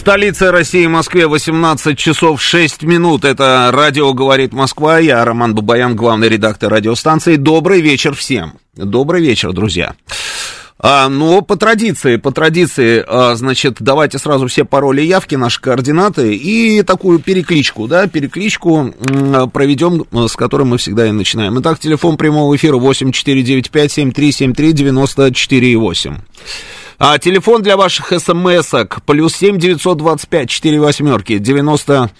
Столице России, Москве, 18 часов 6 минут. Это радио «Говорит Москва». Я Роман Бабаян, главный редактор радиостанции. Добрый вечер всем. Добрый вечер, друзья. А, ну, по традиции, по традиции, а, значит, давайте сразу все пароли явки, наши координаты и такую перекличку, да, перекличку проведем, с которой мы всегда и начинаем. Итак, телефон прямого эфира 8495-7373-94,8. А телефон для ваших смс-ок плюс семь девятьсот двадцать пять четыре восьмерки. девяносто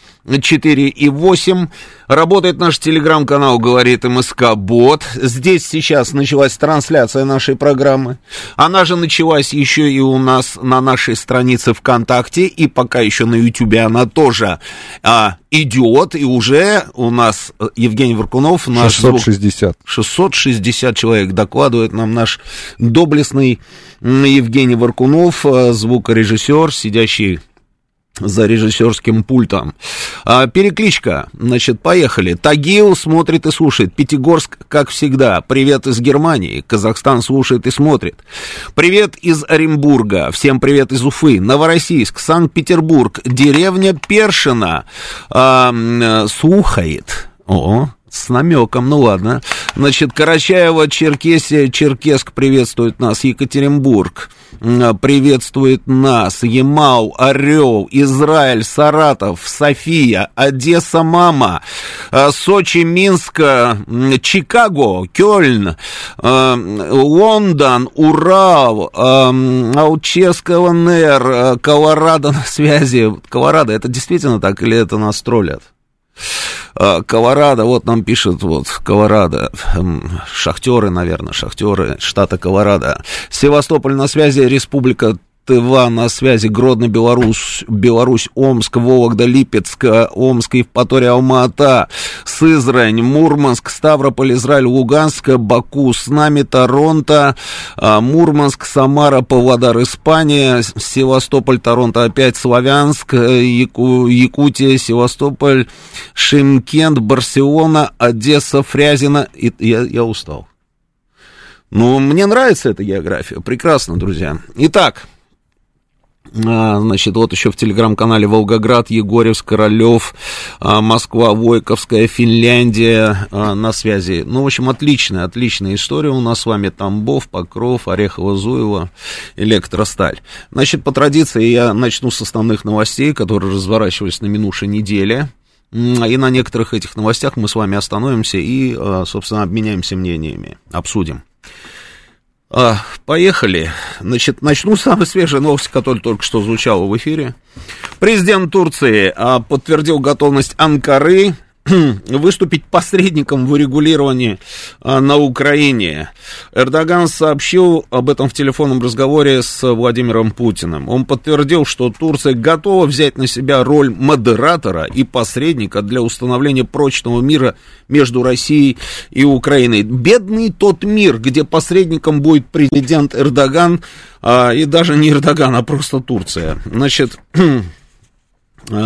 четыре и восемь. Работает наш телеграм-канал, говорит МСК Бот. Здесь сейчас началась трансляция нашей программы. Она же началась еще и у нас на нашей странице ВКонтакте. И пока еще на Ютубе она тоже а, идет. И уже у нас Евгений Варкунов, наш 660. Звук, 660 человек докладывает нам наш доблестный Евгений Варкунов, э, звукорежиссер, сидящий за режиссерским пультом. А, перекличка, значит, поехали. Тагил смотрит и слушает. Пятигорск, как всегда. Привет из Германии. Казахстан слушает и смотрит. Привет из Оренбурга. Всем привет из Уфы. Новороссийск, Санкт-Петербург. Деревня Першина. А, слухает. О, с намеком, ну ладно. Значит, Карачаева, Черкесия, Черкесск приветствует нас, Екатеринбург приветствует нас, Ямал, Орел, Израиль, Саратов, София, Одесса, Мама, э, Сочи, Минск, Чикаго, Кёльн, э, Лондон, Урал, э, Алчевск, ЛНР, Колорадо на связи. Колорадо, это действительно так или это нас троллят? А, Колорадо, вот нам пишет, вот, Колорадо, шахтеры, наверное, шахтеры штата Колорадо. Севастополь на связи, республика Тыва на связи, Гродно, Беларусь, Беларусь, Омск, Евпатория, Алма-Ата, Сызрань, Мурманск, Ставрополь, Израиль, Луганск, Баку, с нами, Торонто, а, Мурманск, Самара, Павлодар, Испания, Севастополь, Торонто, опять Славянск, Яку, Якутия, Севастополь, Шимкент, Барселона, Одесса, Фрязино. И, я, я устал. Ну, мне нравится эта география. Прекрасно, друзья. Итак, значит, вот еще в телеграм-канале Волгоград, Егорьевск, Королев, а, Москва, Войковская, Финляндия а, на связи. Ну, в общем, отличная, отличная история у нас с вами. Тамбов, Покров, Орехово, Зуево, Электросталь. Значит, по традиции я начну с основных новостей, которые разворачивались на минувшей неделе. И на некоторых этих новостях мы с вами остановимся и, собственно, обменяемся мнениями, обсудим. А, поехали. Значит, начну с самой свежей новости, которая только что звучала в эфире. Президент Турции а, подтвердил готовность Анкары выступить посредником в урегулировании а, на Украине. Эрдоган сообщил об этом в телефонном разговоре с Владимиром Путиным. Он подтвердил, что Турция готова взять на себя роль модератора и посредника для установления прочного мира между Россией и Украиной. Бедный тот мир, где посредником будет президент Эрдоган, а, и даже не Эрдоган, а просто Турция. Значит,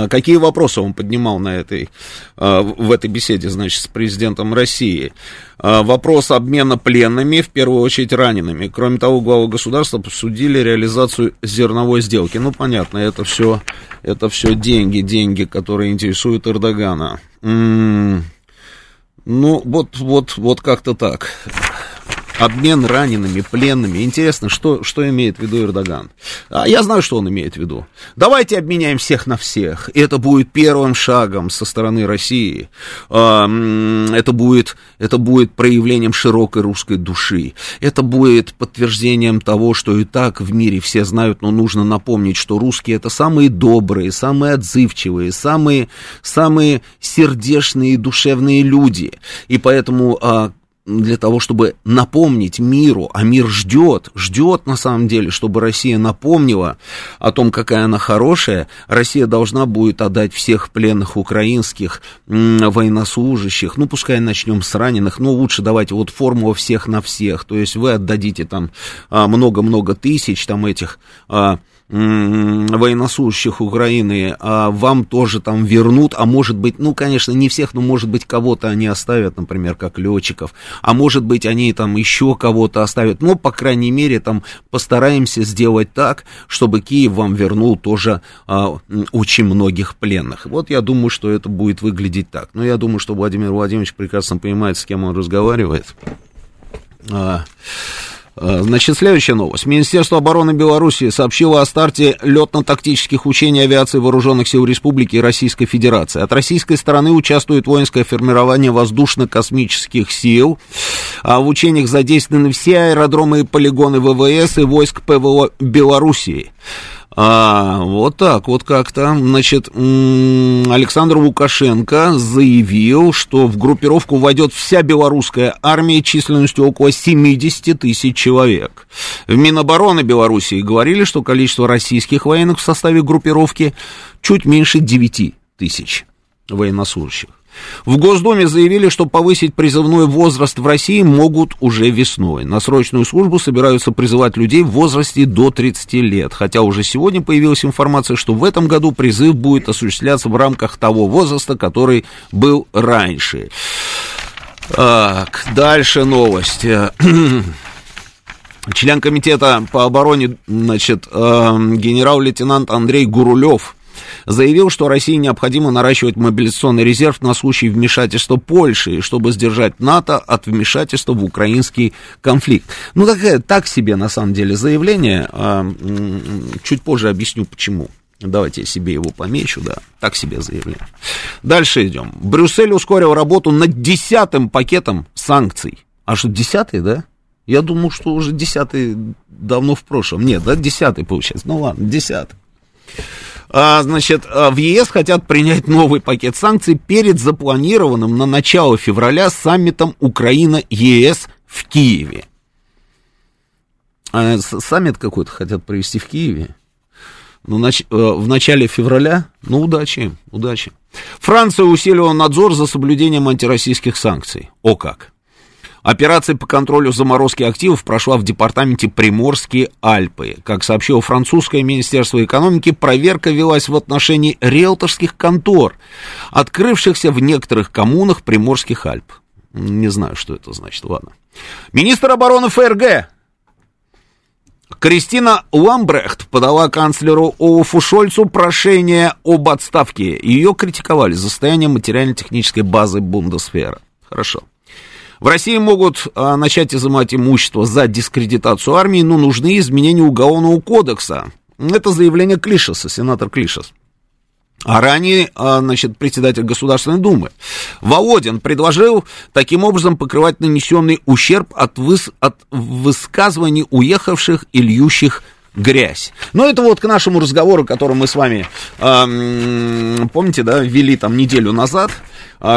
какие вопросы он поднимал на этой, а, в этой беседе, значит, с президентом России? А, вопрос обмена пленными, в первую очередь ранеными. Кроме того, главы государства обсудили реализацию зерновой сделки. Ну, понятно, это все, это все деньги, деньги, которые интересуют Эрдогана. М-м- ну, вот, вот, вот как-то так обмен ранеными, пленными. Интересно, что, что имеет в виду Эрдоган? А я знаю, что он имеет в виду. Давайте обменяем всех на всех. Это будет первым шагом со стороны России. А, это будет, это будет проявлением широкой русской души. Это будет подтверждением того, что и так в мире все знают, но нужно напомнить, что русские это самые добрые, самые отзывчивые, самые, самые сердечные и душевные люди. И поэтому а, для того, чтобы напомнить миру, а мир ждет, ждет на самом деле, чтобы Россия напомнила о том, какая она хорошая, Россия должна будет отдать всех пленных украинских военнослужащих, ну, пускай начнем с раненых, но лучше давайте вот формула всех на всех, то есть вы отдадите там а, много-много тысяч там этих а, военнослужащих Украины а вам тоже там вернут, а может быть, ну, конечно, не всех, но может быть кого-то они оставят, например, как летчиков, а может быть они там еще кого-то оставят, ну, по крайней мере, там постараемся сделать так, чтобы Киев вам вернул тоже а, очень многих пленных. Вот я думаю, что это будет выглядеть так. Но я думаю, что Владимир Владимирович прекрасно понимает, с кем он разговаривает. А, значит, следующая новость. Министерство обороны Беларуси сообщило о старте летно-тактических учений авиации Вооруженных сил Республики и Российской Федерации. От российской стороны участвует воинское формирование воздушно-космических сил. А в учениях задействованы все аэродромы и полигоны ВВС и войск ПВО Белоруссии. А, вот так вот как-то. Значит, Александр Лукашенко заявил, что в группировку войдет вся белорусская армия численностью около 70 тысяч человек. В Минобороны Белоруссии говорили, что количество российских военных в составе группировки чуть меньше 9 тысяч военнослужащих. В Госдуме заявили, что повысить призывной возраст в России могут уже весной. На срочную службу собираются призывать людей в возрасте до 30 лет. Хотя уже сегодня появилась информация, что в этом году призыв будет осуществляться в рамках того возраста, который был раньше. Так, дальше новости. Член комитета по обороне, значит, э, генерал-лейтенант Андрей Гурулев заявил, что России необходимо наращивать мобилизационный резерв на случай вмешательства Польши, чтобы сдержать НАТО от вмешательства в украинский конфликт. Ну, такая, так себе, на самом деле, заявление. А, чуть позже объясню, почему. Давайте я себе его помечу, да, так себе заявление. Дальше идем. Брюссель ускорил работу над десятым пакетом санкций. А что, десятый, да? Я думал, что уже десятый давно в прошлом. Нет, да, десятый получается. Ну ладно, десятый. А, значит, а, в ЕС хотят принять новый пакет санкций перед запланированным на начало февраля саммитом Украина-ЕС в Киеве. А, саммит какой-то хотят провести в Киеве. Ну, нач... Э, в начале февраля, ну, удачи, удачи. Франция усилила надзор за соблюдением антироссийских санкций. О как! Операция по контролю заморозки активов прошла в департаменте Приморские Альпы. Как сообщило французское министерство экономики, проверка велась в отношении риэлторских контор, открывшихся в некоторых коммунах Приморских Альп. Не знаю, что это значит, ладно. Министр обороны ФРГ Кристина Ламбрехт подала канцлеру Олафу Шольцу прошение об отставке. Ее критиковали за состояние материально-технической базы Бундесфера. Хорошо. В России могут а, начать изымать имущество за дискредитацию армии, но нужны изменения Уголовного кодекса. Это заявление Клишеса, сенатор Клишес. А ранее, а, значит, председатель Государственной Думы Володин предложил таким образом покрывать нанесенный ущерб от, выс... от высказываний уехавших и льющих грязь. Но это вот к нашему разговору, который мы с вами, э, помните, да, вели там неделю назад,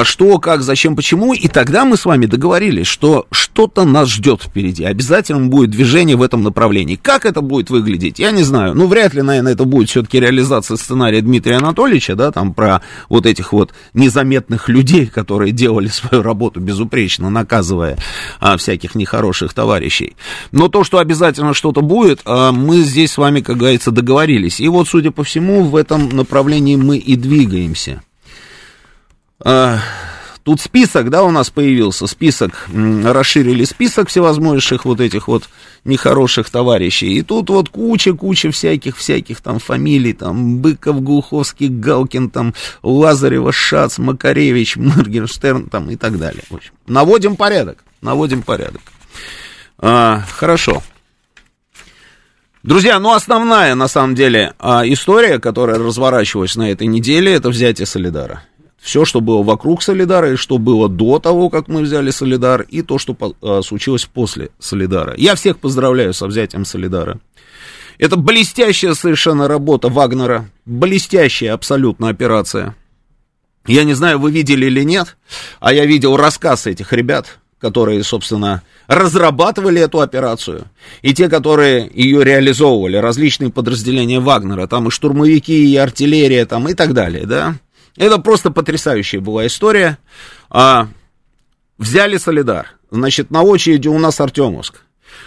что, как, зачем, почему. И тогда мы с вами договорились, что что-то нас ждет впереди. Обязательно будет движение в этом направлении. Как это будет выглядеть, я не знаю. Ну, вряд ли, наверное, это будет все-таки реализация сценария Дмитрия Анатольевича, да, там про вот этих вот незаметных людей, которые делали свою работу безупречно, наказывая а, всяких нехороших товарищей. Но то, что обязательно что-то будет, а, мы здесь с вами, как говорится, договорились. И вот, судя по всему, в этом направлении мы и двигаемся. А, тут список, да, у нас появился, список, расширили список всевозможных вот этих вот нехороших товарищей. И тут вот куча-куча всяких-всяких там фамилий, там Быков, Глуховский, Галкин, там Лазарева, Шац, Макаревич, Моргенштерн, там и так далее. В общем, наводим порядок, наводим порядок. А, хорошо. Друзья, ну основная, на самом деле, а, история, которая разворачивалась на этой неделе, это взятие Солидара все, что было вокруг Солидара, и что было до того, как мы взяли Солидар, и то, что а, случилось после Солидара. Я всех поздравляю со взятием Солидара. Это блестящая совершенно работа Вагнера, блестящая абсолютно операция. Я не знаю, вы видели или нет, а я видел рассказ этих ребят, которые, собственно, разрабатывали эту операцию, и те, которые ее реализовывали, различные подразделения Вагнера, там и штурмовики, и артиллерия, там и так далее, да. Это просто потрясающая была история. А, взяли Солидар, значит, на очереди у нас Артемовск.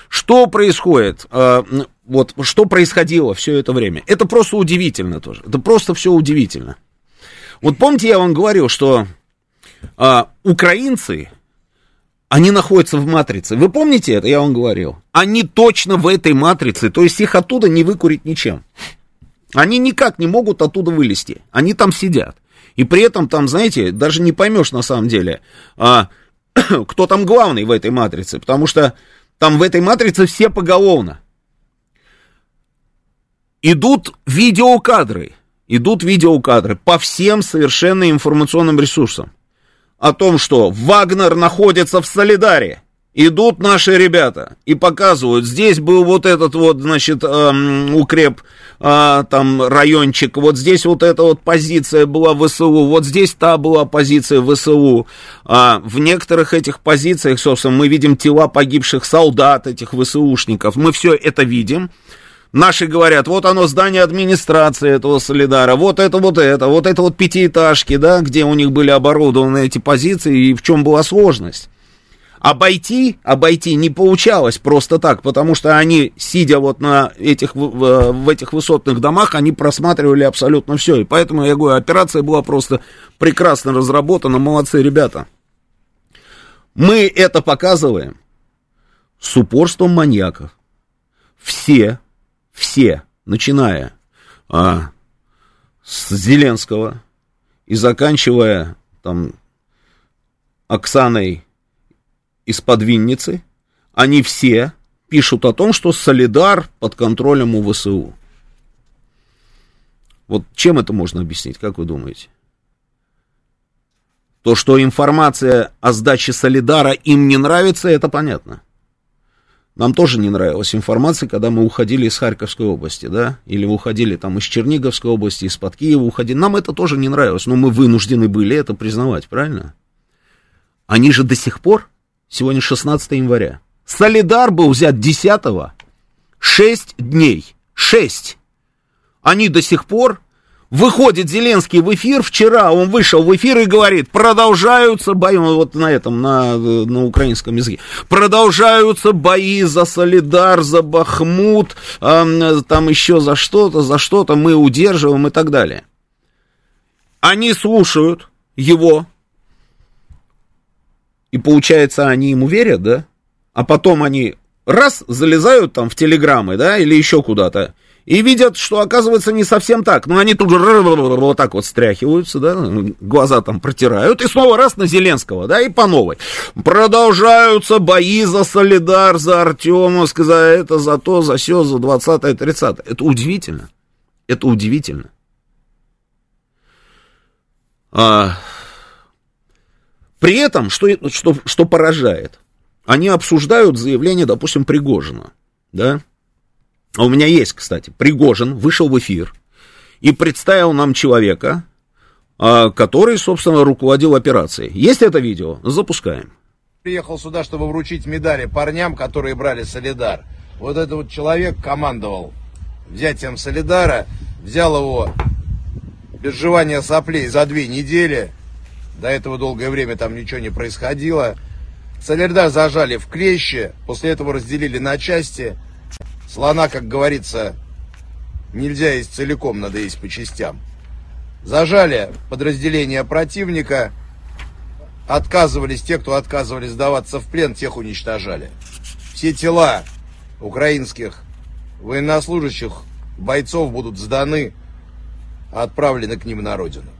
Что происходит? А, вот, что происходило все это время? Это просто удивительно тоже. Это просто все удивительно. Вот помните, я вам говорил, что а, украинцы они находятся в матрице. Вы помните это, я вам говорил? Они точно в этой матрице, то есть их оттуда не выкурить ничем. Они никак не могут оттуда вылезти. Они там сидят. И при этом там, знаете, даже не поймешь на самом деле, а, кто там главный в этой матрице, потому что там в этой матрице все поголовно. Идут видеокадры, идут видеокадры по всем совершенно информационным ресурсам о том, что Вагнер находится в Солидаре. Идут наши ребята и показывают, здесь был вот этот вот, значит, эм, укреп, э, там, райончик, вот здесь вот эта вот позиция была ВСУ, вот здесь та была позиция ВСУ. А в некоторых этих позициях, собственно, мы видим тела погибших солдат, этих ВСУшников, мы все это видим. Наши говорят, вот оно здание администрации этого Солидара, вот это вот это, вот это вот пятиэтажки, да, где у них были оборудованы эти позиции и в чем была сложность. Обойти, обойти не получалось просто так, потому что они, сидя вот на этих, в, этих высотных домах, они просматривали абсолютно все. И поэтому, я говорю, операция была просто прекрасно разработана, молодцы ребята. Мы это показываем с упорством маньяков. Все все, начиная а, с Зеленского и заканчивая там Оксаной из-под Винницы, они все пишут о том, что Солидар под контролем у ВСУ. Вот чем это можно объяснить, как вы думаете? То, что информация о сдаче Солидара им не нравится, это понятно. Нам тоже не нравилась информация, когда мы уходили из Харьковской области, да, или уходили там из Черниговской области, из-под Киева уходили. Нам это тоже не нравилось, но мы вынуждены были это признавать, правильно? Они же до сих пор, сегодня 16 января, Солидар был взят 10 6 дней, 6. Они до сих пор Выходит Зеленский в эфир, вчера он вышел в эфир и говорит, продолжаются бои, вот на этом, на, на украинском языке, продолжаются бои за Солидар, за Бахмут, э, там еще за что-то, за что-то, мы удерживаем и так далее. Они слушают его, и получается, они ему верят, да? А потом они раз залезают там в телеграммы, да, или еще куда-то, и видят, что оказывается не совсем так. Но они тут же вот так вот стряхиваются, да, глаза там протирают, и снова раз на Зеленского, да, и по новой. Продолжаются бои за Солидар, за Артемовск, за это, за то, за все, за 20 30 Это удивительно. Это удивительно. А, при этом, что, что, что поражает, они обсуждают заявление, допустим, Пригожина, да, а у меня есть, кстати, Пригожин вышел в эфир и представил нам человека, а, который, собственно, руководил операцией. Есть это видео? Запускаем. Приехал сюда, чтобы вручить медали парням, которые брали Солидар. Вот этот вот человек командовал взятием Солидара, взял его без жевания соплей за две недели. До этого долгое время там ничего не происходило. Солидар зажали в клещи, после этого разделили на части – Слона, как говорится, нельзя есть целиком, надо есть по частям. Зажали подразделения противника, отказывались, те, кто отказывались сдаваться в плен, тех уничтожали. Все тела украинских военнослужащих, бойцов будут сданы, отправлены к ним на родину.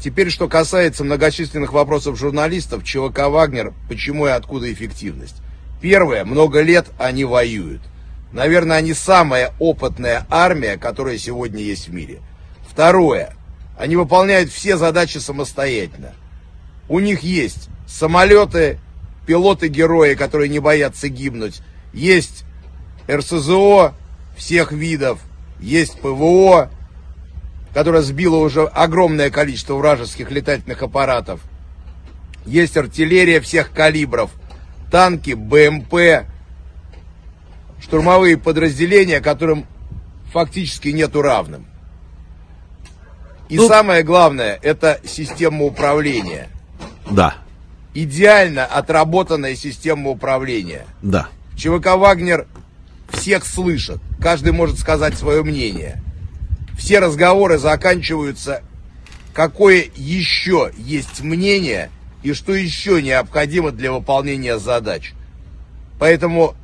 Теперь, что касается многочисленных вопросов журналистов, ЧВК «Вагнер», почему и откуда эффективность. Первое, много лет они воюют. Наверное, они самая опытная армия, которая сегодня есть в мире. Второе. Они выполняют все задачи самостоятельно. У них есть самолеты, пилоты-герои, которые не боятся гибнуть. Есть РСЗО всех видов. Есть ПВО, которое сбило уже огромное количество вражеских летательных аппаратов. есть артиллерия всех калибров, танки, БМП, штурмовые подразделения, которым фактически нету равным. И ну, самое главное, это система управления. Да. Идеально отработанная система управления. Да. ЧВК «Вагнер» всех слышит. Каждый может сказать свое мнение. Все разговоры заканчиваются, какое еще есть мнение и что еще необходимо для выполнения задач. Поэтому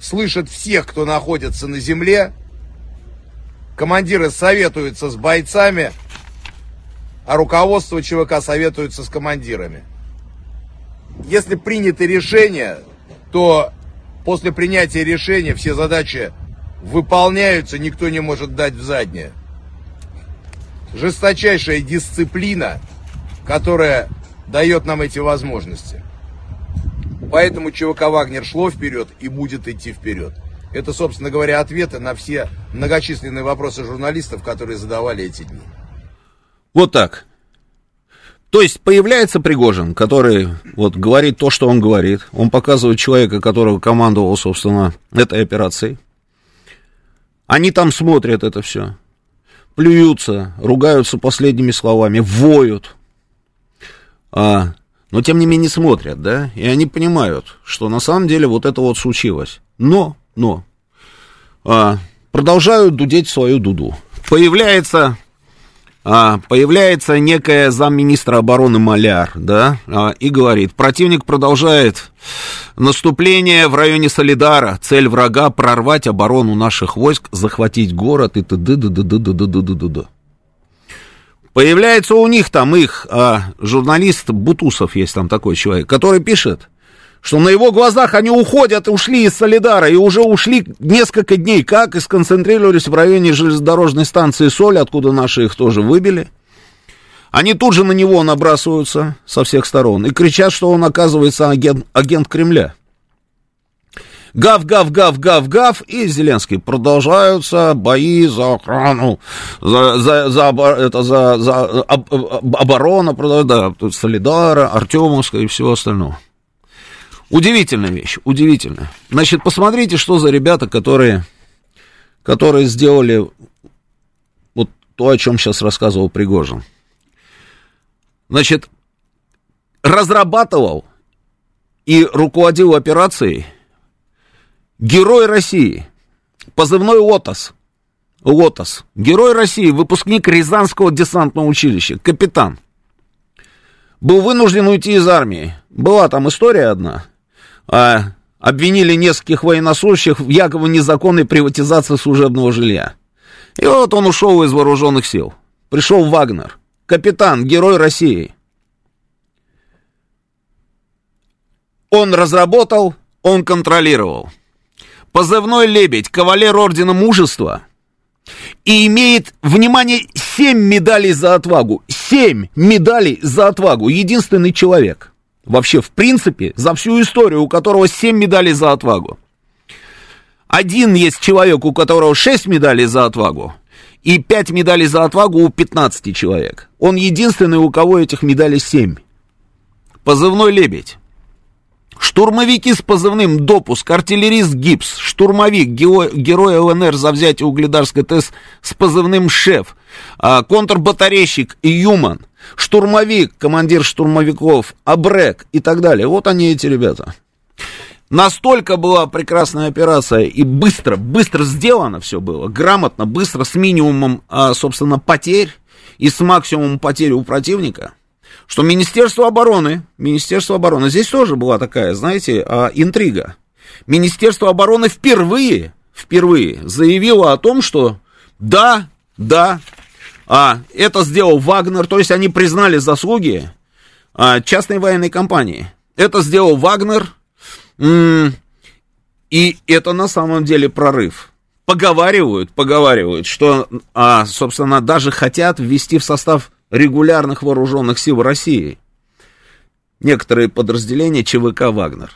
слышат всех, кто находится на земле, командиры советуются с бойцами, а руководство ЧВК советуется с командирами. Если принято решение, то после принятия решения все задачи выполняются, никто не может дать в заднее. Жесточайшая дисциплина, которая дает нам эти возможности. Поэтому ЧВК «Вагнер» шло вперед и будет идти вперед. Это, собственно говоря, ответы на все многочисленные вопросы журналистов, которые задавали эти дни. Вот так. То есть появляется Пригожин, который вот говорит то, что он говорит. Он показывает человека, которого командовал, собственно, этой операцией. Они там смотрят это все, плюются, ругаются последними словами, воют. А, но тем не менее смотрят, да, и они понимают, что на самом деле вот это вот случилось. Но, но, а, продолжают дудеть свою дуду. Появляется а, появляется некая замминистра обороны Маляр, да, а, и говорит, противник продолжает наступление в районе Солидара, цель врага прорвать оборону наших войск, захватить город и т.д. д.д. Появляется у них там их а, журналист Бутусов, есть там такой человек, который пишет, что на его глазах они уходят, ушли из Солидара, и уже ушли несколько дней, как и сконцентрировались в районе железнодорожной станции Соль, откуда наши их тоже выбили. Они тут же на него набрасываются со всех сторон и кричат, что он, оказывается, агент, агент Кремля. Гав, гав, гав, гав, гав, и Зеленский. Продолжаются бои за охрану, за, за, за, это, за, за об, оборона, да, Солидара, Артемовска и всего остального. Удивительная вещь, удивительная. Значит, посмотрите, что за ребята, которые, которые сделали вот то, о чем сейчас рассказывал Пригожин. Значит, разрабатывал и руководил операцией герой России, позывной ЛОТОС. ЛОТОС. Герой России, выпускник Рязанского десантного училища, капитан. Был вынужден уйти из армии. Была там история одна а, обвинили нескольких военнослужащих в якобы незаконной приватизации служебного жилья. И вот он ушел из вооруженных сил. Пришел Вагнер, капитан, герой России. Он разработал, он контролировал. Позывной «Лебедь», кавалер Ордена Мужества. И имеет, внимание, семь медалей за отвагу. Семь медалей за отвагу. Единственный человек. Вообще, в принципе, за всю историю, у которого 7 медалей за отвагу. Один есть человек, у которого 6 медалей за отвагу, и 5 медалей за отвагу у 15 человек. Он единственный, у кого этих медалей 7. Позывной «Лебедь». Штурмовики с позывным «Допуск», артиллерист «Гипс», штурмовик, герой ЛНР за взятие Угледарской ТЭС с позывным «Шеф», а, контрбатарейщик «Юман», штурмовик, командир штурмовиков, Абрек и так далее. Вот они эти ребята. Настолько была прекрасная операция и быстро, быстро сделано все было, грамотно, быстро, с минимумом, а, собственно, потерь и с максимумом потерь у противника, что Министерство обороны, Министерство обороны, здесь тоже была такая, знаете, а, интрига. Министерство обороны впервые, впервые заявило о том, что да, да, а, это сделал Вагнер, то есть они признали заслуги а, частной военной компании. Это сделал Вагнер, и это на самом деле прорыв. Поговаривают, поговаривают, что, а, собственно, даже хотят ввести в состав регулярных вооруженных сил России некоторые подразделения ЧВК «Вагнер».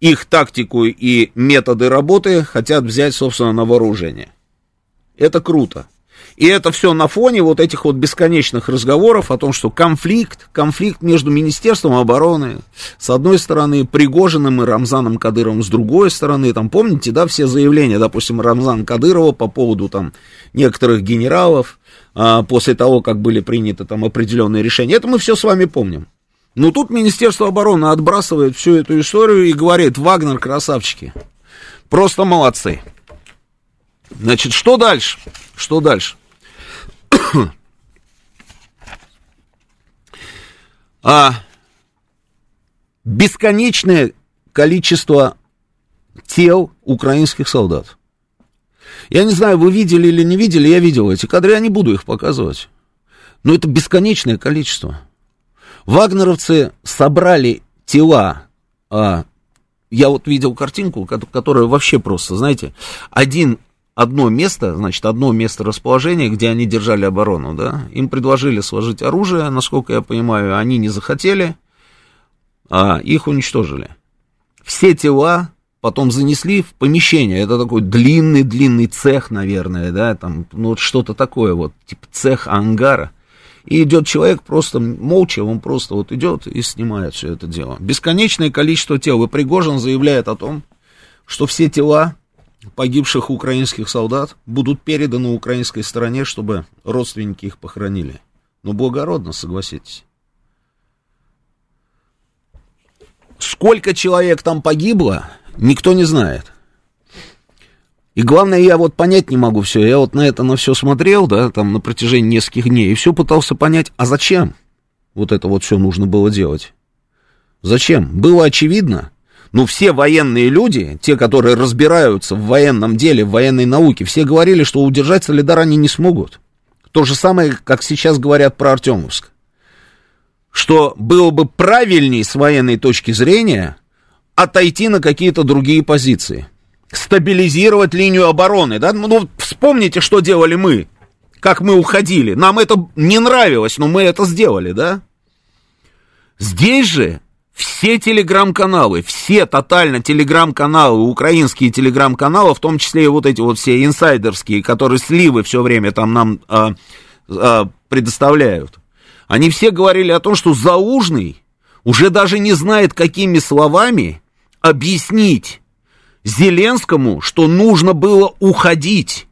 Их тактику и методы работы хотят взять, собственно, на вооружение. Это круто. И это все на фоне вот этих вот бесконечных разговоров о том, что конфликт, конфликт между Министерством обороны, с одной стороны, Пригожиным и Рамзаном Кадыровым с другой стороны. Там, помните, да, все заявления, допустим, Рамзана Кадырова по поводу там некоторых генералов, а, после того, как были приняты там определенные решения. Это мы все с вами помним. Но тут Министерство обороны отбрасывает всю эту историю и говорит, Вагнер красавчики, просто молодцы. Значит, что дальше? Что дальше? а бесконечное количество тел украинских солдат. Я не знаю, вы видели или не видели, я видел эти кадры, я не буду их показывать. Но это бесконечное количество. Вагнеровцы собрали тела, а, я вот видел картинку, которая вообще просто, знаете, один одно место, значит, одно место расположения, где они держали оборону, да, им предложили сложить оружие, насколько я понимаю, они не захотели, а их уничтожили. Все тела потом занесли в помещение, это такой длинный-длинный цех, наверное, да, там, ну, вот что-то такое вот, типа цех ангара, и идет человек просто молча, он просто вот идет и снимает все это дело. Бесконечное количество тел, и Пригожин заявляет о том, что все тела погибших украинских солдат будут переданы украинской стороне, чтобы родственники их похоронили. Ну, благородно, согласитесь. Сколько человек там погибло, никто не знает. И главное, я вот понять не могу все. Я вот на это на все смотрел, да, там на протяжении нескольких дней, и все пытался понять, а зачем вот это вот все нужно было делать? Зачем? Было очевидно, ну, все военные люди, те, которые разбираются в военном деле, в военной науке, все говорили, что удержать Солидар они не смогут. То же самое, как сейчас говорят про Артемовск. Что было бы правильней с военной точки зрения отойти на какие-то другие позиции. Стабилизировать линию обороны. Да? Ну, вспомните, что делали мы. Как мы уходили. Нам это не нравилось, но мы это сделали, да? Здесь же все телеграм-каналы, все тотально телеграм-каналы, украинские телеграм-каналы, в том числе и вот эти вот все инсайдерские, которые сливы все время там нам а, а, предоставляют, они все говорили о том, что Заужный уже даже не знает, какими словами объяснить Зеленскому, что нужно было уходить.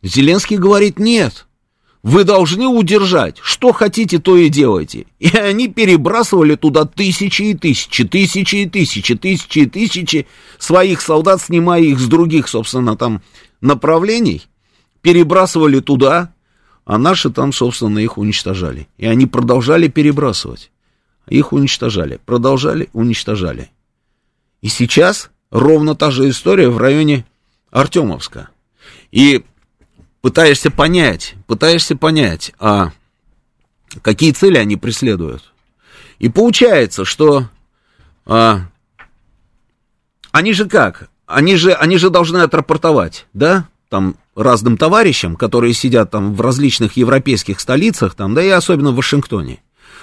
Зеленский говорит, нет, вы должны удержать. Что хотите, то и делайте. И они перебрасывали туда тысячи и тысячи, тысячи и тысячи, тысячи и тысячи своих солдат, снимая их с других, собственно, там направлений, перебрасывали туда, а наши там, собственно, их уничтожали. И они продолжали перебрасывать. Их уничтожали, продолжали, уничтожали. И сейчас ровно та же история в районе Артемовска. И пытаешься понять, пытаешься понять, а какие цели они преследуют. И получается, что а, они же как? Они же, они же должны отрапортовать, да, там разным товарищам, которые сидят там в различных европейских столицах, там, да и особенно в Вашингтоне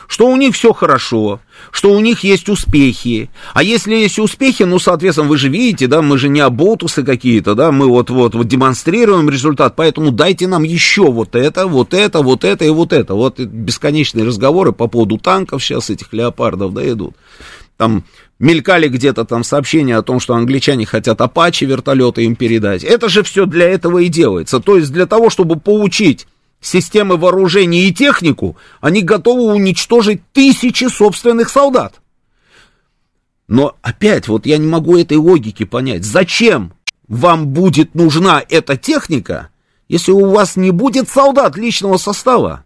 что у них все хорошо, что у них есть успехи. А если есть успехи, ну, соответственно, вы же видите, да, мы же не оболтусы какие-то, да, мы вот-вот вот демонстрируем результат, поэтому дайте нам еще вот это, вот это, вот это и вот это. Вот бесконечные разговоры по поводу танков сейчас этих леопардов, да, идут. Там мелькали где-то там сообщения о том, что англичане хотят Апачи вертолеты им передать. Это же все для этого и делается. То есть для того, чтобы получить системы вооружения и технику, они готовы уничтожить тысячи собственных солдат. Но опять, вот я не могу этой логики понять. Зачем вам будет нужна эта техника, если у вас не будет солдат личного состава?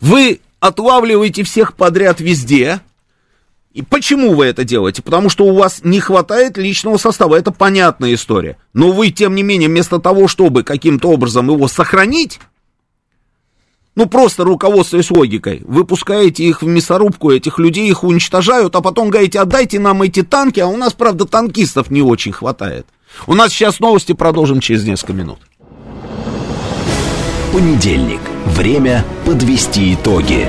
Вы отлавливаете всех подряд везде, и почему вы это делаете? Потому что у вас не хватает личного состава, это понятная история. Но вы, тем не менее, вместо того, чтобы каким-то образом его сохранить, ну, просто руководствуясь логикой, выпускаете их в мясорубку, этих людей их уничтожают, а потом говорите, отдайте нам эти танки, а у нас, правда, танкистов не очень хватает. У нас сейчас новости, продолжим через несколько минут. Понедельник. Время подвести итоги.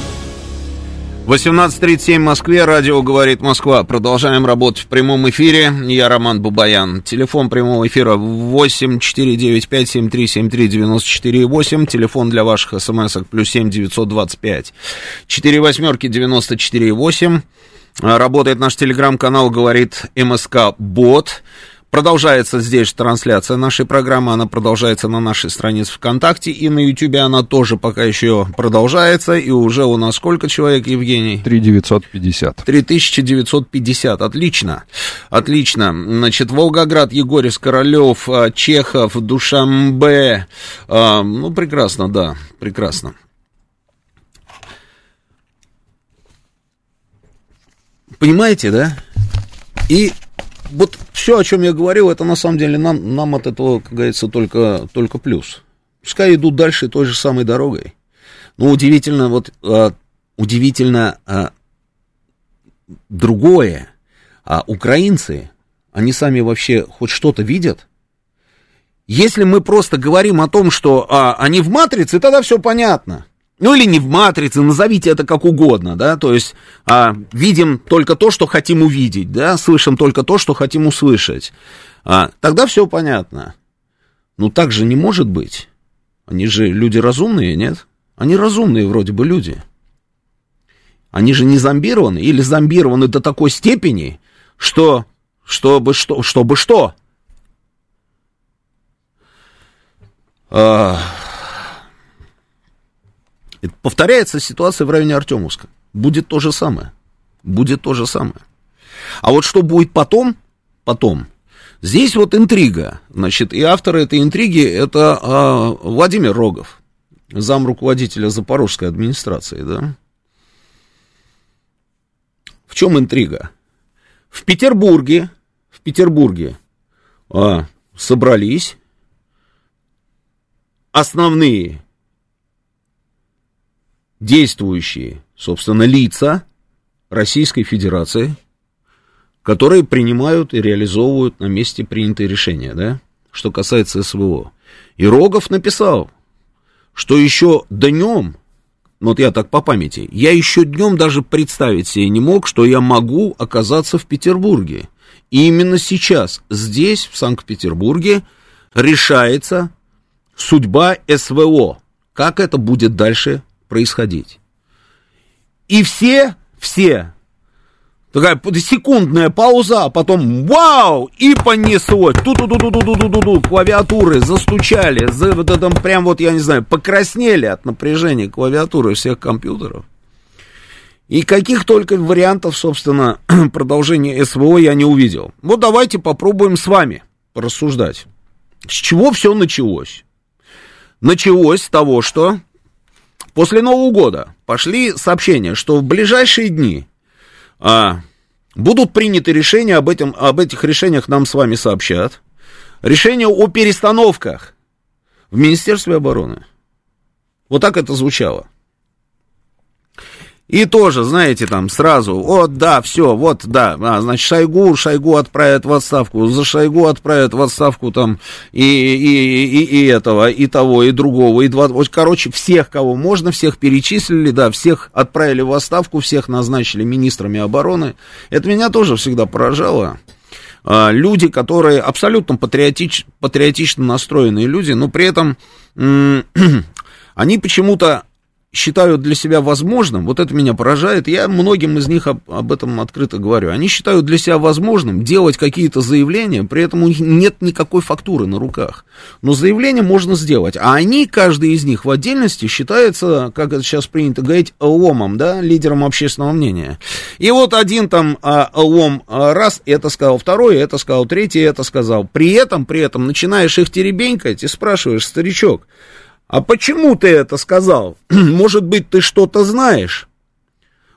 18.37 в Москве, радио «Говорит Москва». Продолжаем работать в прямом эфире. Я Роман Бабаян. Телефон прямого эфира 8495-7373-94-8. Телефон для ваших смс-ок плюс 7 925 4 восьмерки 94-8. Работает наш телеграм-канал «Говорит МСК Бот». Продолжается здесь трансляция нашей программы, она продолжается на нашей странице ВКонтакте, и на Ютубе она тоже пока еще продолжается, и уже у нас сколько человек, Евгений? 3950. 3950, отлично, отлично. Значит, Волгоград, Егорис, Королев, а, Чехов, Душамбе, а, ну, прекрасно, да, прекрасно. Понимаете, да? И вот все, о чем я говорил, это на самом деле нам, нам от этого, как говорится, только, только плюс. Пускай идут дальше той же самой дорогой. Но удивительно, вот, а, удивительно а, другое. А украинцы, они сами вообще хоть что-то видят? Если мы просто говорим о том, что а, они в матрице, тогда все понятно. Ну или не в матрице, назовите это как угодно, да, то есть а, видим только то, что хотим увидеть, да, слышим только то, что хотим услышать. А, тогда все понятно. Ну так же не может быть. Они же люди разумные, нет? Они разумные вроде бы люди. Они же не зомбированы или зомбированы до такой степени, что чтобы что, чтобы что? А, Повторяется ситуация в районе Артемовска. Будет то же самое. Будет то же самое. А вот что будет потом, потом, здесь вот интрига. Значит, и автор этой интриги это а, Владимир Рогов, зам руководителя Запорожской администрации, да. В чем интрига? В Петербурге, в Петербурге а, собрались основные действующие, собственно, лица Российской Федерации, которые принимают и реализовывают на месте принятые решения, да, что касается СВО. И Рогов написал, что еще днем, вот я так по памяти, я еще днем даже представить себе не мог, что я могу оказаться в Петербурге. И именно сейчас, здесь, в Санкт-Петербурге, решается судьба СВО. Как это будет дальше происходить. И все, все, такая секундная пауза, а потом вау, и понеслось. ту ту ту ту ту ту ту ту клавиатуры застучали, за, вот это прям вот, я не знаю, покраснели от напряжения клавиатуры всех компьютеров. И каких только вариантов, собственно, продолжения СВО я не увидел. Вот давайте попробуем с вами порассуждать. С чего все началось? Началось с того, что После Нового года пошли сообщения, что в ближайшие дни а, будут приняты решения, об, этом, об этих решениях нам с вами сообщат. Решение о перестановках в Министерстве обороны. Вот так это звучало. И тоже, знаете, там сразу, вот, да, все, вот, да, а, значит, Шойгу, Шойгу отправят в отставку, за Шойгу отправят в отставку там и, и, и, и этого, и того, и другого, и два, вот, короче, всех, кого можно, всех перечислили, да, всех отправили в отставку, всех назначили министрами обороны. Это меня тоже всегда поражало. А, люди, которые абсолютно патриотич, патриотично настроенные люди, но при этом они почему-то считают для себя возможным, вот это меня поражает, я многим из них об, об этом открыто говорю, они считают для себя возможным делать какие-то заявления, при этом у них нет никакой фактуры на руках. Но заявление можно сделать, а они, каждый из них в отдельности считается, как это сейчас принято говорить, ломом, да, лидером общественного мнения. И вот один там а, лом а, раз это сказал, второй это сказал, третий это сказал. При этом, при этом начинаешь их теребенькать и спрашиваешь, старичок, а почему ты это сказал? Может быть, ты что-то знаешь?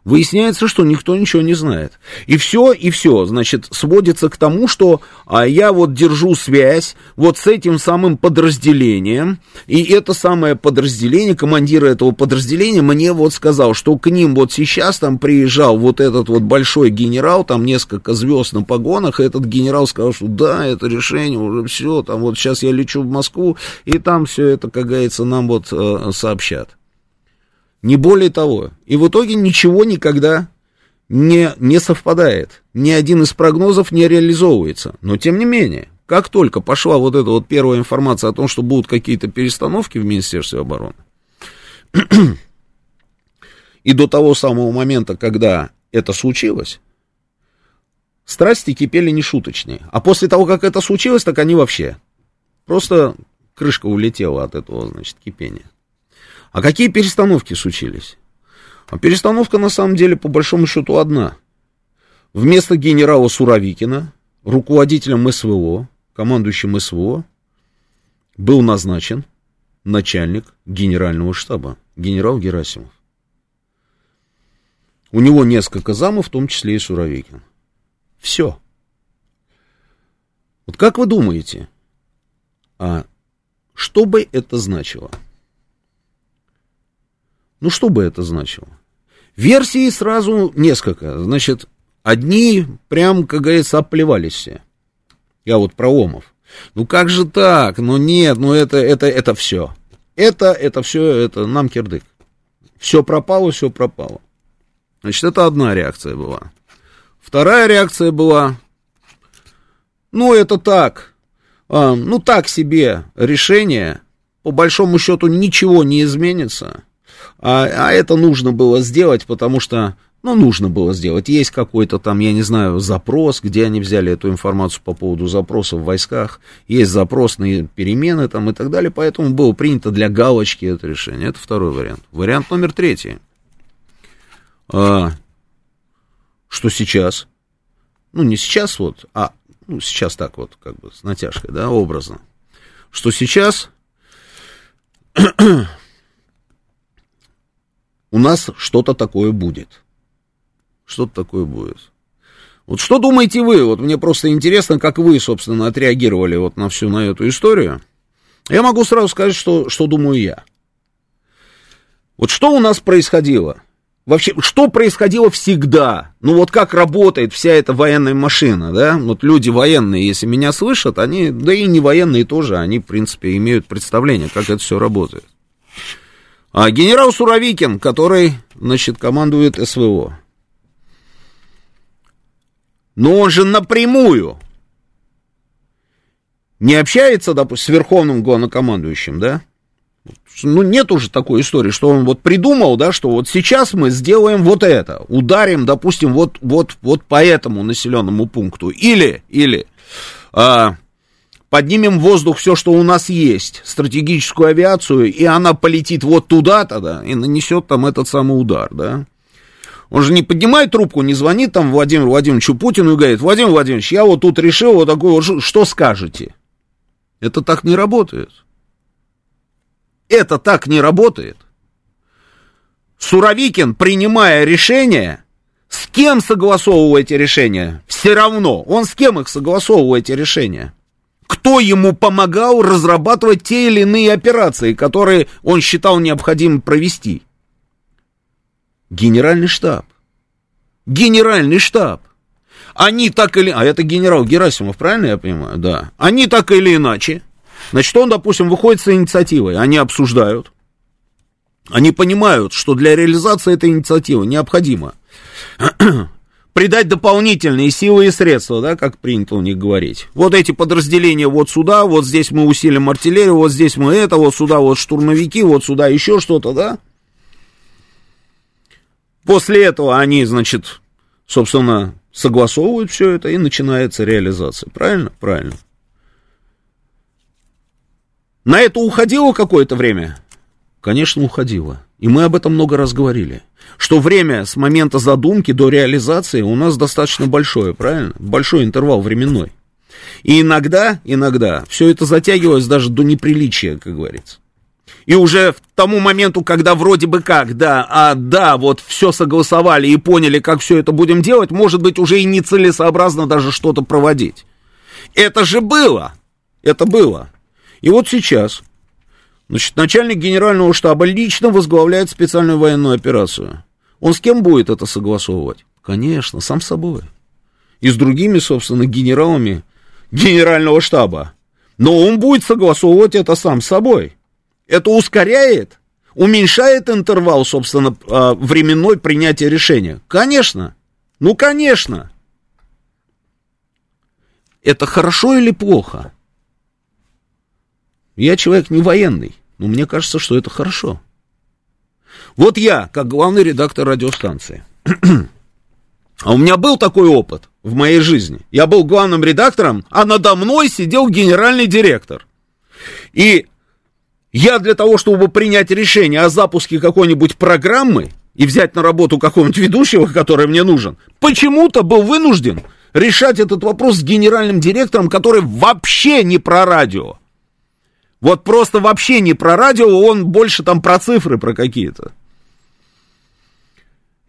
Выясняется, что никто ничего не знает. И все, и все, значит, сводится к тому, что а я вот держу связь вот с этим самым подразделением, и это самое подразделение, командир этого подразделения мне вот сказал, что к ним вот сейчас там приезжал вот этот вот большой генерал, там несколько звезд на погонах, и этот генерал сказал, что да, это решение уже все, там вот сейчас я лечу в Москву, и там все это, как говорится, нам вот э, сообщат. Не более того. И в итоге ничего никогда не, не совпадает. Ни один из прогнозов не реализовывается. Но тем не менее, как только пошла вот эта вот первая информация о том, что будут какие-то перестановки в Министерстве обороны, и до того самого момента, когда это случилось, страсти кипели нешуточные. А после того, как это случилось, так они вообще. Просто крышка улетела от этого, значит, кипения. А какие перестановки случились? А перестановка на самом деле по большому счету одна. Вместо генерала Суровикина, руководителем СВО, командующим СВО, был назначен начальник генерального штаба, генерал Герасимов. У него несколько замов, в том числе и Суровикин. Все. Вот как вы думаете, а что бы это значило? Ну, что бы это значило? Версии сразу несколько. Значит, одни прям, как говорится, оплевались все. Я вот про Омов. Ну как же так? Ну нет, ну это, это, это все. Это, это все, это нам кирдык. Все пропало, все пропало. Значит, это одна реакция была. Вторая реакция была, ну это так, а, ну так себе решение, по большому счету ничего не изменится. А, а это нужно было сделать, потому что, ну, нужно было сделать. Есть какой-то там, я не знаю, запрос, где они взяли эту информацию по поводу запроса в войсках. Есть запрос на перемены там и так далее. Поэтому было принято для галочки это решение. Это второй вариант. Вариант номер третий. А, что сейчас? Ну, не сейчас вот, а ну, сейчас так вот, как бы, с натяжкой, да, образно. Что сейчас у нас что-то такое будет. Что-то такое будет. Вот что думаете вы? Вот мне просто интересно, как вы, собственно, отреагировали вот на всю на эту историю. Я могу сразу сказать, что, что думаю я. Вот что у нас происходило? Вообще, что происходило всегда? Ну вот как работает вся эта военная машина, да? Вот люди военные, если меня слышат, они, да и не военные тоже, они, в принципе, имеют представление, как это все работает. А генерал Суровикин, который, значит, командует СВО. Но он же напрямую не общается, допустим, с верховным главнокомандующим, да? Ну, нет уже такой истории, что он вот придумал, да, что вот сейчас мы сделаем вот это, ударим, допустим, вот, вот, вот по этому населенному пункту. Или, или, а, поднимем в воздух все, что у нас есть, стратегическую авиацию, и она полетит вот туда-то, да, и нанесет там этот самый удар, да. Он же не поднимает трубку, не звонит там Владимиру Владимировичу Путину и говорит, Владимир Владимирович, я вот тут решил вот такое, вот, что скажете? Это так не работает. Это так не работает. Суровикин, принимая решение, с кем согласовывал эти решения? Все равно. Он с кем их согласовывал эти решения? Кто ему помогал разрабатывать те или иные операции, которые он считал необходимым провести. Генеральный штаб. Генеральный штаб. Они так или... А это генерал Герасимов, правильно я понимаю? Да. Они так или иначе. Значит, он, допустим, выходит с инициативой. Они обсуждают. Они понимают, что для реализации этой инициативы необходимо придать дополнительные силы и средства, да, как принято у них говорить. Вот эти подразделения вот сюда, вот здесь мы усилим артиллерию, вот здесь мы это, вот сюда вот штурмовики, вот сюда еще что-то, да. После этого они, значит, собственно, согласовывают все это и начинается реализация. Правильно? Правильно. На это уходило какое-то время? Конечно, уходило. И мы об этом много раз говорили. Что время с момента задумки до реализации у нас достаточно большое, правильно? Большой интервал временной. И иногда, иногда все это затягивалось даже до неприличия, как говорится. И уже к тому моменту, когда вроде бы как, да, а да, вот все согласовали и поняли, как все это будем делать, может быть, уже и нецелесообразно даже что-то проводить. Это же было. Это было. И вот сейчас, значит, начальник генерального штаба лично возглавляет специальную военную операцию. Он с кем будет это согласовывать? Конечно, сам с собой. И с другими, собственно, генералами генерального штаба. Но он будет согласовывать это сам с собой. Это ускоряет, уменьшает интервал, собственно, а, временной принятия решения. Конечно. Ну, конечно. Это хорошо или плохо? Я человек не военный, но мне кажется, что это хорошо. Вот я, как главный редактор радиостанции, а у меня был такой опыт в моей жизни. Я был главным редактором, а надо мной сидел генеральный директор. И я для того, чтобы принять решение о запуске какой-нибудь программы и взять на работу какого-нибудь ведущего, который мне нужен, почему-то был вынужден решать этот вопрос с генеральным директором, который вообще не про радио. Вот просто вообще не про радио, он больше там про цифры, про какие-то.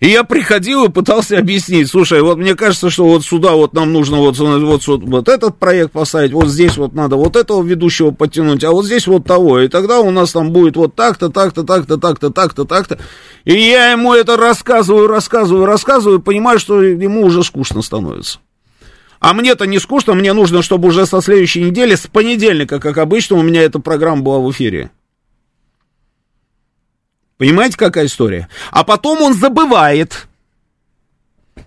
И я приходил и пытался объяснить, слушай, вот мне кажется, что вот сюда вот нам нужно вот, вот, вот, вот этот проект поставить, вот здесь вот надо вот этого ведущего подтянуть, а вот здесь вот того, и тогда у нас там будет вот так-то, так-то, так-то, так-то, так-то, так-то. И я ему это рассказываю, рассказываю, рассказываю, понимаю, что ему уже скучно становится. А мне-то не скучно, мне нужно, чтобы уже со следующей недели, с понедельника, как обычно, у меня эта программа была в эфире. Понимаете, какая история? А потом он забывает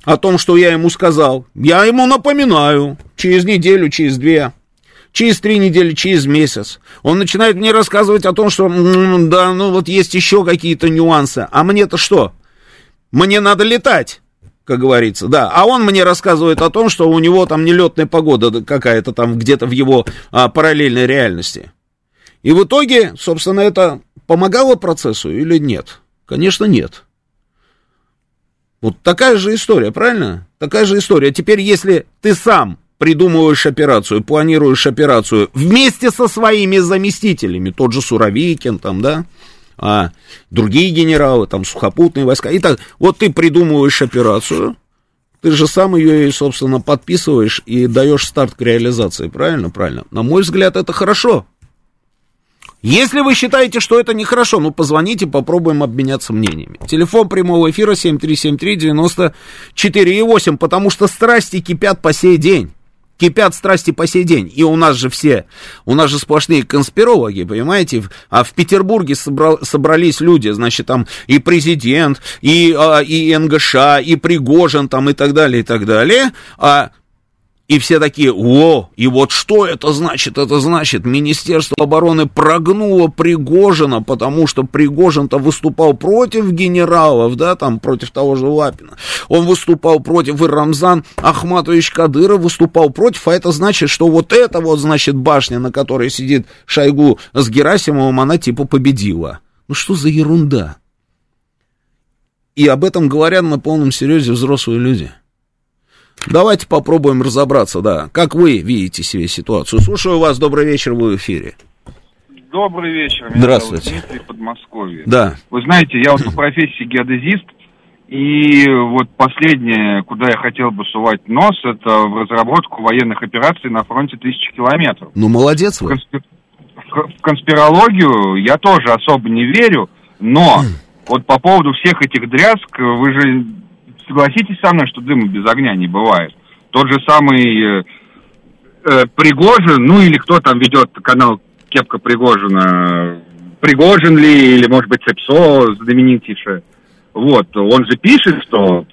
о том, что я ему сказал. Я ему напоминаю через неделю, через две, через три недели, через месяц. Он начинает мне рассказывать о том, что да, ну вот есть еще какие-то нюансы. А мне-то что? Мне надо летать как говорится, да. А он мне рассказывает о том, что у него там нелетная погода какая-то там где-то в его а, параллельной реальности. И в итоге, собственно, это помогало процессу или нет? Конечно, нет. Вот такая же история, правильно? Такая же история. Теперь, если ты сам придумываешь операцию, планируешь операцию вместе со своими заместителями, тот же Суровикин там, да, а другие генералы, там, сухопутные войска, и так, вот ты придумываешь операцию, ты же сам ее, собственно, подписываешь и даешь старт к реализации, правильно? Правильно. На мой взгляд, это хорошо. Если вы считаете, что это нехорошо, ну, позвоните, попробуем обменяться мнениями. Телефон прямого эфира 7373-94,8, потому что страсти кипят по сей день. Кипят страсти по сей день. И у нас же все, у нас же сплошные конспирологи, понимаете? А в Петербурге собрал, собрались люди, значит, там и президент, и, а, и НГШ, и Пригожин, там, и так далее, и так далее. А и все такие, о, и вот что это значит? Это значит, Министерство обороны прогнуло Пригожина, потому что Пригожин-то выступал против генералов, да, там, против того же Лапина. Он выступал против, и Рамзан Ахматович Кадыров выступал против, а это значит, что вот эта вот, значит, башня, на которой сидит Шойгу с Герасимовым, она типа победила. Ну что за ерунда? И об этом говорят на полном серьезе взрослые люди. Давайте попробуем разобраться, да. Как вы видите себе ситуацию? Слушаю вас, добрый вечер, вы в эфире. Добрый вечер. Меня Здравствуйте. Зовут Дмитрий Подмосковье. Да. Вы знаете, я вот по профессии геодезист, и вот последнее, куда я хотел бы сувать нос, это в разработку военных операций на фронте тысячи километров. Ну, молодец вы. В, конспир... в конспирологию я тоже особо не верю, но вот по поводу всех этих дрязг, вы же согласитесь со мной, что дыма без огня не бывает. Тот же самый э, э, Пригожин, ну или кто там ведет канал Кепка Пригожина, Пригожин ли, или, может быть, Цепсо знаменитейшее. Вот, он же пишет, что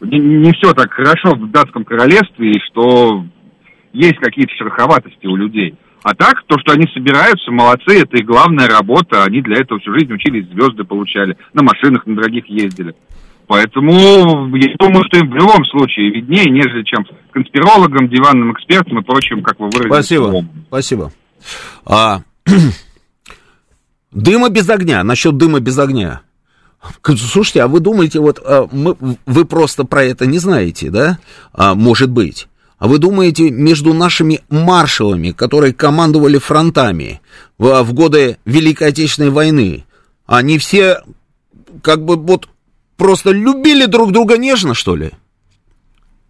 не, не все так хорошо в датском королевстве, и что есть какие-то шероховатости у людей. А так, то, что они собираются, молодцы, это их главная работа, они для этого всю жизнь учились, звезды получали, на машинах на дорогих ездили. Поэтому я думаю, что им в любом случае виднее, нежели чем конспирологам, диванным экспертам и прочим, как вы выразились. Спасибо, спасибо. А, дыма без огня, насчет дыма без огня. Слушайте, а вы думаете, вот а, мы, вы просто про это не знаете, да? А, может быть. А вы думаете, между нашими маршалами, которые командовали фронтами в годы Великой Отечественной войны, они все как бы вот просто любили друг друга нежно, что ли?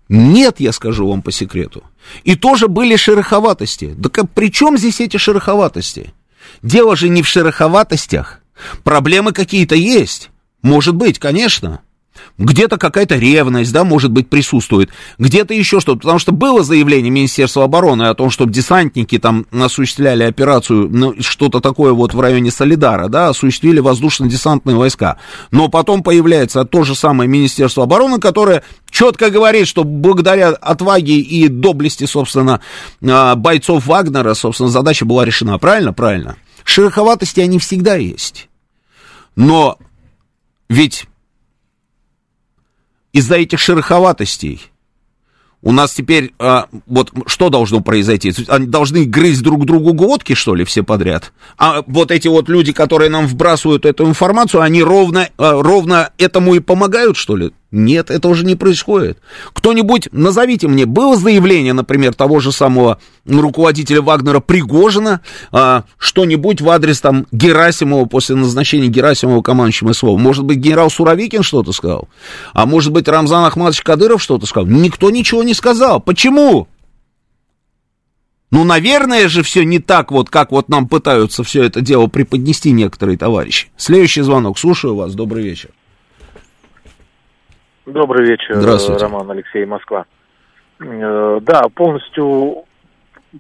Нет, я скажу вам по секрету. И тоже были шероховатости. Да как, при чем здесь эти шероховатости? Дело же не в шероховатостях. Проблемы какие-то есть. Может быть, конечно. Где-то какая-то ревность, да, может быть, присутствует. Где-то еще что-то. Потому что было заявление Министерства обороны о том, чтобы десантники там осуществляли операцию, ну, что-то такое вот в районе Солидара, да, осуществили воздушно-десантные войска. Но потом появляется то же самое Министерство обороны, которое четко говорит, что благодаря отваге и доблести, собственно, а, бойцов Вагнера, собственно, задача была решена. Правильно? Правильно. Шероховатости они всегда есть. Но ведь из-за этих шероховатостей у нас теперь а, вот что должно произойти? Они должны грызть друг другу глотки, что ли, все подряд? А вот эти вот люди, которые нам вбрасывают эту информацию, они ровно, а, ровно этому и помогают, что ли? Нет, это уже не происходит. Кто-нибудь, назовите мне, было заявление, например, того же самого руководителя Вагнера Пригожина, а, что-нибудь в адрес там Герасимова после назначения Герасимова командующим СВО? Может быть, генерал Суровикин что-то сказал? А может быть, Рамзан Ахматович Кадыров что-то сказал? Никто ничего не сказал. Почему? Ну, наверное же, все не так вот, как вот нам пытаются все это дело преподнести некоторые товарищи. Следующий звонок. Слушаю вас. Добрый вечер. Добрый вечер, Здравствуйте. Роман Алексей, Москва. Э, Да, полностью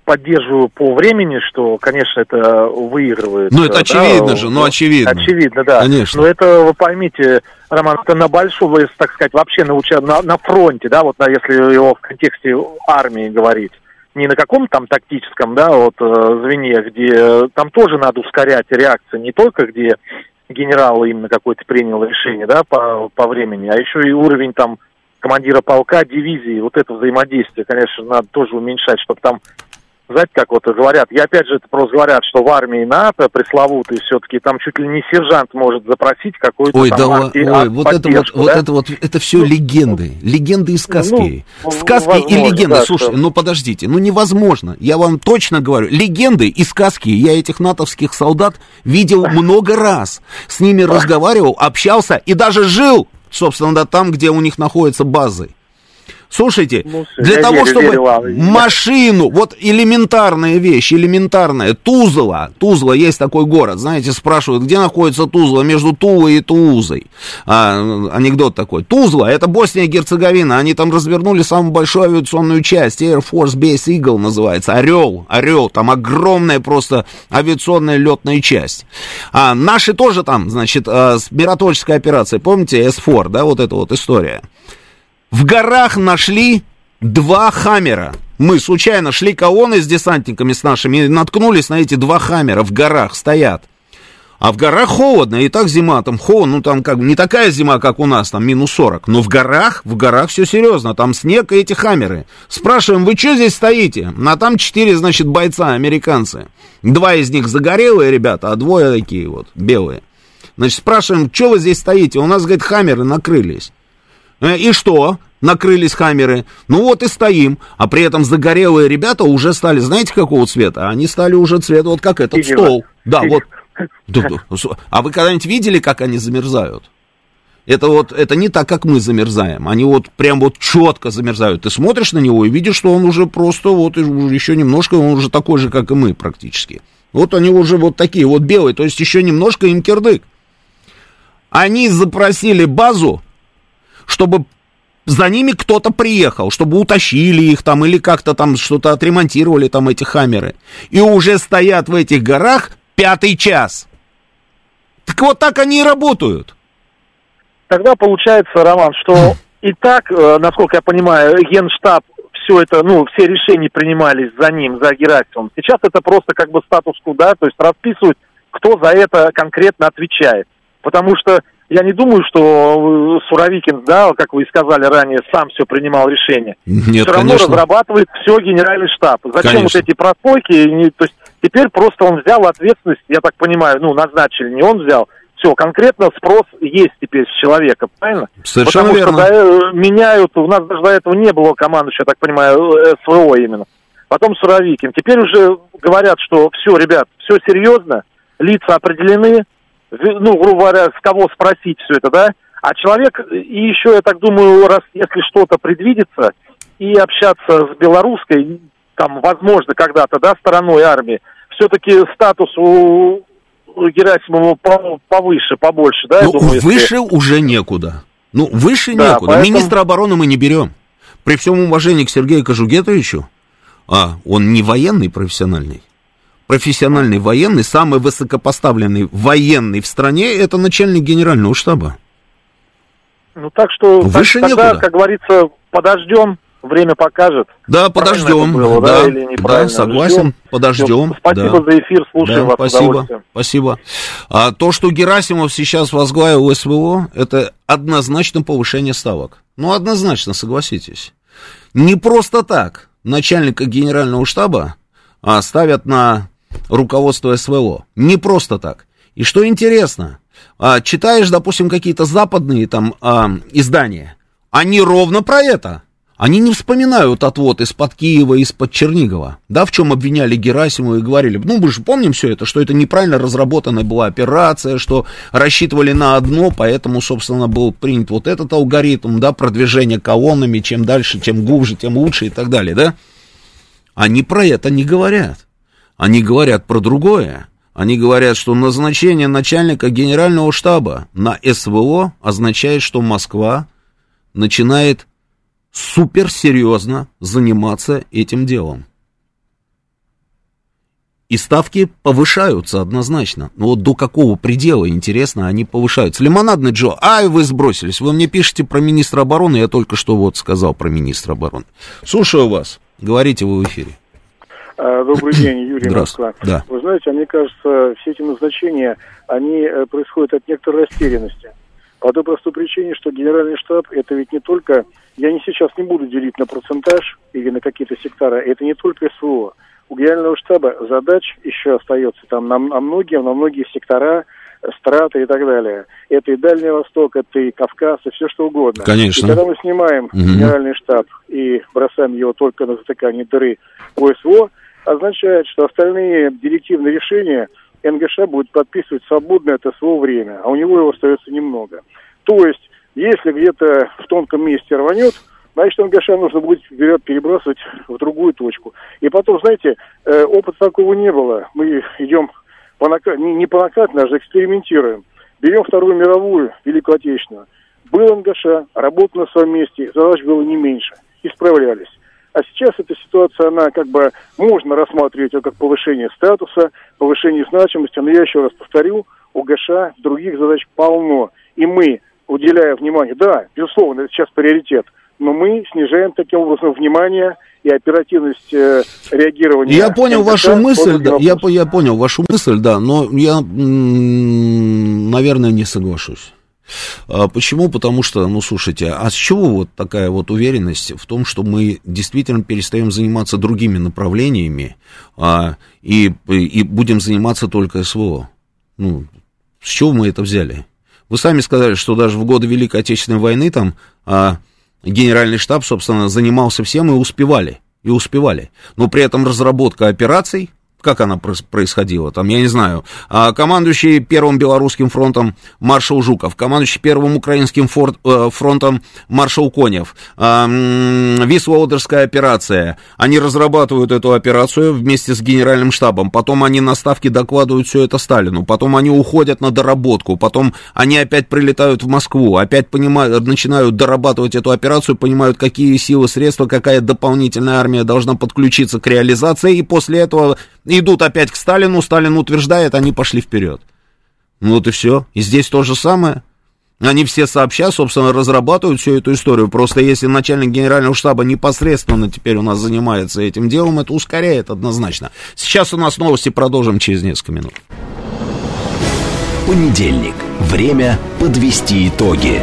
поддерживаю по времени, что, конечно, это выигрывает. Ну, это э, очевидно да, же, ну, очевидно. Очевидно, да. Конечно. Но это, вы поймите, Роман, это на большом, вы, так сказать, вообще на, на, на фронте, да, вот на- если его в контексте армии говорить. Не на каком там тактическом, да, вот э, звене, где там тоже надо ускорять реакцию, не только где генерал именно какой-то принял решение, да, по, по времени, а еще и уровень там командира полка, дивизии, вот это взаимодействие, конечно, надо тоже уменьшать, чтобы там, знаете, как вот говорят, и опять же это просто говорят, что в армии НАТО пресловутый все-таки там чуть ли не сержант может запросить какой-то Ой, там да, арти- ой, вот это вот, поддержку, вот да? это вот, это все легенды, легенды и сказки. Ну, сказки и возможно, легенды, да, слушайте, что- ну подождите, ну невозможно, я вам точно говорю, легенды и сказки, я этих натовских солдат видел много раз, с ними разговаривал, общался и даже жил, собственно, да, там, где у них находятся базы. Слушайте, Ну, для того, верю, чтобы верю вам. машину, вот элементарная вещь, элементарная, Тузла, Тузла, есть такой город, знаете, спрашивают, где находится Тузла, между Тулой и Туузой, а, анекдот такой, Тузла, это Босния и Герцеговина, они там развернули самую большую авиационную часть, Air Force Base Eagle называется, Орел, Орел, там огромная просто авиационная летная часть. А наши тоже там, значит, а, миротворческая операция, помните, S4, да, вот эта вот история. В горах нашли два хаммера. Мы случайно шли колонны с десантниками с нашими и наткнулись на эти два хаммера в горах стоят. А в горах холодно, и так зима, там холодно, ну там как не такая зима, как у нас, там минус 40. Но в горах, в горах все серьезно, там снег и эти хаммеры. Спрашиваем, вы что здесь стоите? А там четыре, значит, бойца, американцы. Два из них загорелые ребята, а двое такие вот, белые. Значит, спрашиваем, что вы здесь стоите? У нас, говорит, хаммеры накрылись. Э, И что? Накрылись хаммеры. Ну вот и стоим. А при этом загорелые ребята уже стали, знаете, какого цвета? Они стали уже цвета вот как этот Синего. стол. Да, Синего. вот. А вы когда-нибудь видели, как они замерзают? Это вот, это не так, как мы замерзаем. Они вот прям вот четко замерзают. Ты смотришь на него и видишь, что он уже просто вот еще немножко, он уже такой же, как и мы практически. Вот они уже вот такие вот белые, то есть еще немножко им кирдык. Они запросили базу, чтобы за ними кто-то приехал, чтобы утащили их там или как-то там что-то отремонтировали там эти хаммеры. И уже стоят в этих горах пятый час. Так вот так они и работают. Тогда получается, Роман, что и так, э, насколько я понимаю, Генштаб все это, ну, все решения принимались за ним, за Герасимовым. Сейчас это просто как бы статус-кво, да, то есть расписывают, кто за это конкретно отвечает. Потому что я не думаю, что э, Суровикин, да, как вы и сказали ранее, сам все принимал решение. Нет, все равно конечно. разрабатывает все генеральный штаб. Зачем Конечно. вот эти прослойки? Не- То есть теперь просто он взял ответственность, я так понимаю, ну, назначили, не он взял, Все, конкретно спрос есть теперь с человека, правильно? Совершенно Потому верно. что да, меняют, у нас даже до этого не было команды, я так понимаю, э, СВО именно. Потом Суровикин. Теперь уже говорят, что все, ребят, все серьезно, лица определены, ну, грубо говоря, с кого спросить все это, да? А человек, и еще, я так думаю, раз если что-то предвидится, и общаться с белорусской, там, возможно, когда-то, да, стороной армии, все-таки статус у, Герасимова по- повыше, побольше, да, Ну, думаю, если- выше уже некуда. Ну, выше Да, некуда. поэтому- Министра обороны мы не берем. При всем уважении к Сергею Кожугетовичу, а он не военный профессиональный. Профессиональный военный, самый высокопоставленный военный в стране, это начальник генерального штаба. Ну, так что, так- Выше тогда, некуда. как говорится, подождем, время покажет. Да, подождем. было, да, да, или да, согласен, Ждем. подождем. Спасибо да. за эфир, слушаем Да, вас спасибо, спасибо. А то, что Герасимов сейчас возглавил СВО, это однозначно повышение ставок. Ну, однозначно, согласитесь. Не просто так начальника генерального штаба а, ставят на руководство СВО. Не просто так. И что интересно, а, читаешь, допустим, какие-то западные там а, издания, они ровно про это. Они не вспоминают отвод из-под Киева, из-под Чернигова, да, в чем обвиняли Герасимова и говорили, ну, мы же помним все это, что это неправильно разработанная была операция, что рассчитывали на одно, поэтому, собственно, был принят вот этот алгоритм, да, продвижение колоннами, чем дальше, тем глубже, тем лучше и так далее, да. Они про это не говорят. Они говорят про другое. Они говорят, что назначение начальника генерального штаба на СВО означает, что Москва начинает суперсерьезно заниматься этим делом. И ставки повышаются однозначно. Но вот до какого предела, интересно, они повышаются. Лимонадный Джо, ай, вы сбросились. Вы мне пишете про министра обороны, я только что вот сказал про министра обороны. Слушаю вас. Говорите вы в эфире. А, Добрый день, Юрий. Москва. Да. Вы знаете, а мне кажется, все эти назначения, они э, происходят от некоторой растерянности. По той простой причине, что генеральный штаб это ведь не только, я не сейчас не буду делить на процентаж или на какие-то сектора, это не только СВО. У генерального штаба задач еще остается там на, на многие, на многие сектора, страты и так далее. Это и Дальний Восток, это и Кавказ, и все что угодно. Конечно. И когда мы снимаем Мгм. генеральный штаб и бросаем его только на затыкание дыры по СВО, означает, что остальные директивные решения НГШ будет подписывать свободное от СВО время, а у него его остается немного. То есть, если где-то в тонком месте рванет, значит, НГШ нужно будет вперед перебрасывать в другую точку. И потом, знаете, э, опыта такого не было. Мы идем по нака- не, по накатной, а даже экспериментируем. Берем Вторую мировую, Великую Отечественную. Был НГШ, работал на своем месте, задач было не меньше. И справлялись. А сейчас эта ситуация, она как бы, можно рассматривать ее как повышение статуса, повышение значимости, но я еще раз повторю, у ГШ других задач полно. И мы, уделяя внимание, да, безусловно, это сейчас приоритет, но мы снижаем таким образом внимание и оперативность э, реагирования. Я понял вашу мысль, да, я, я понял вашу мысль, да, но я, наверное, не соглашусь. А Почему? Потому что, ну, слушайте, а с чего вот такая вот уверенность в том, что мы действительно перестаем заниматься другими направлениями а, и, и будем заниматься только СВО? Ну, с чего мы это взяли? Вы сами сказали, что даже в годы Великой Отечественной войны там а, генеральный штаб, собственно, занимался всем и успевали, и успевали. Но при этом разработка операций, как она происходила, там, я не знаю, а, командующий Первым Белорусским фронтом маршал Жуков, командующий Первым Украинским фор- э, фронтом маршал Конев, а, м, Висло-Одерская операция, они разрабатывают эту операцию вместе с генеральным штабом, потом они на ставке докладывают все это Сталину, потом они уходят на доработку, потом они опять прилетают в Москву, опять понимают, начинают дорабатывать эту операцию, понимают, какие силы, средства, какая дополнительная армия должна подключиться к реализации, и после этого идут опять к Сталину, Сталин утверждает, они пошли вперед. Ну вот и все. И здесь то же самое. Они все сообща, собственно, разрабатывают всю эту историю. Просто если начальник генерального штаба непосредственно теперь у нас занимается этим делом, это ускоряет однозначно. Сейчас у нас новости, продолжим через несколько минут. Понедельник. Время подвести итоги.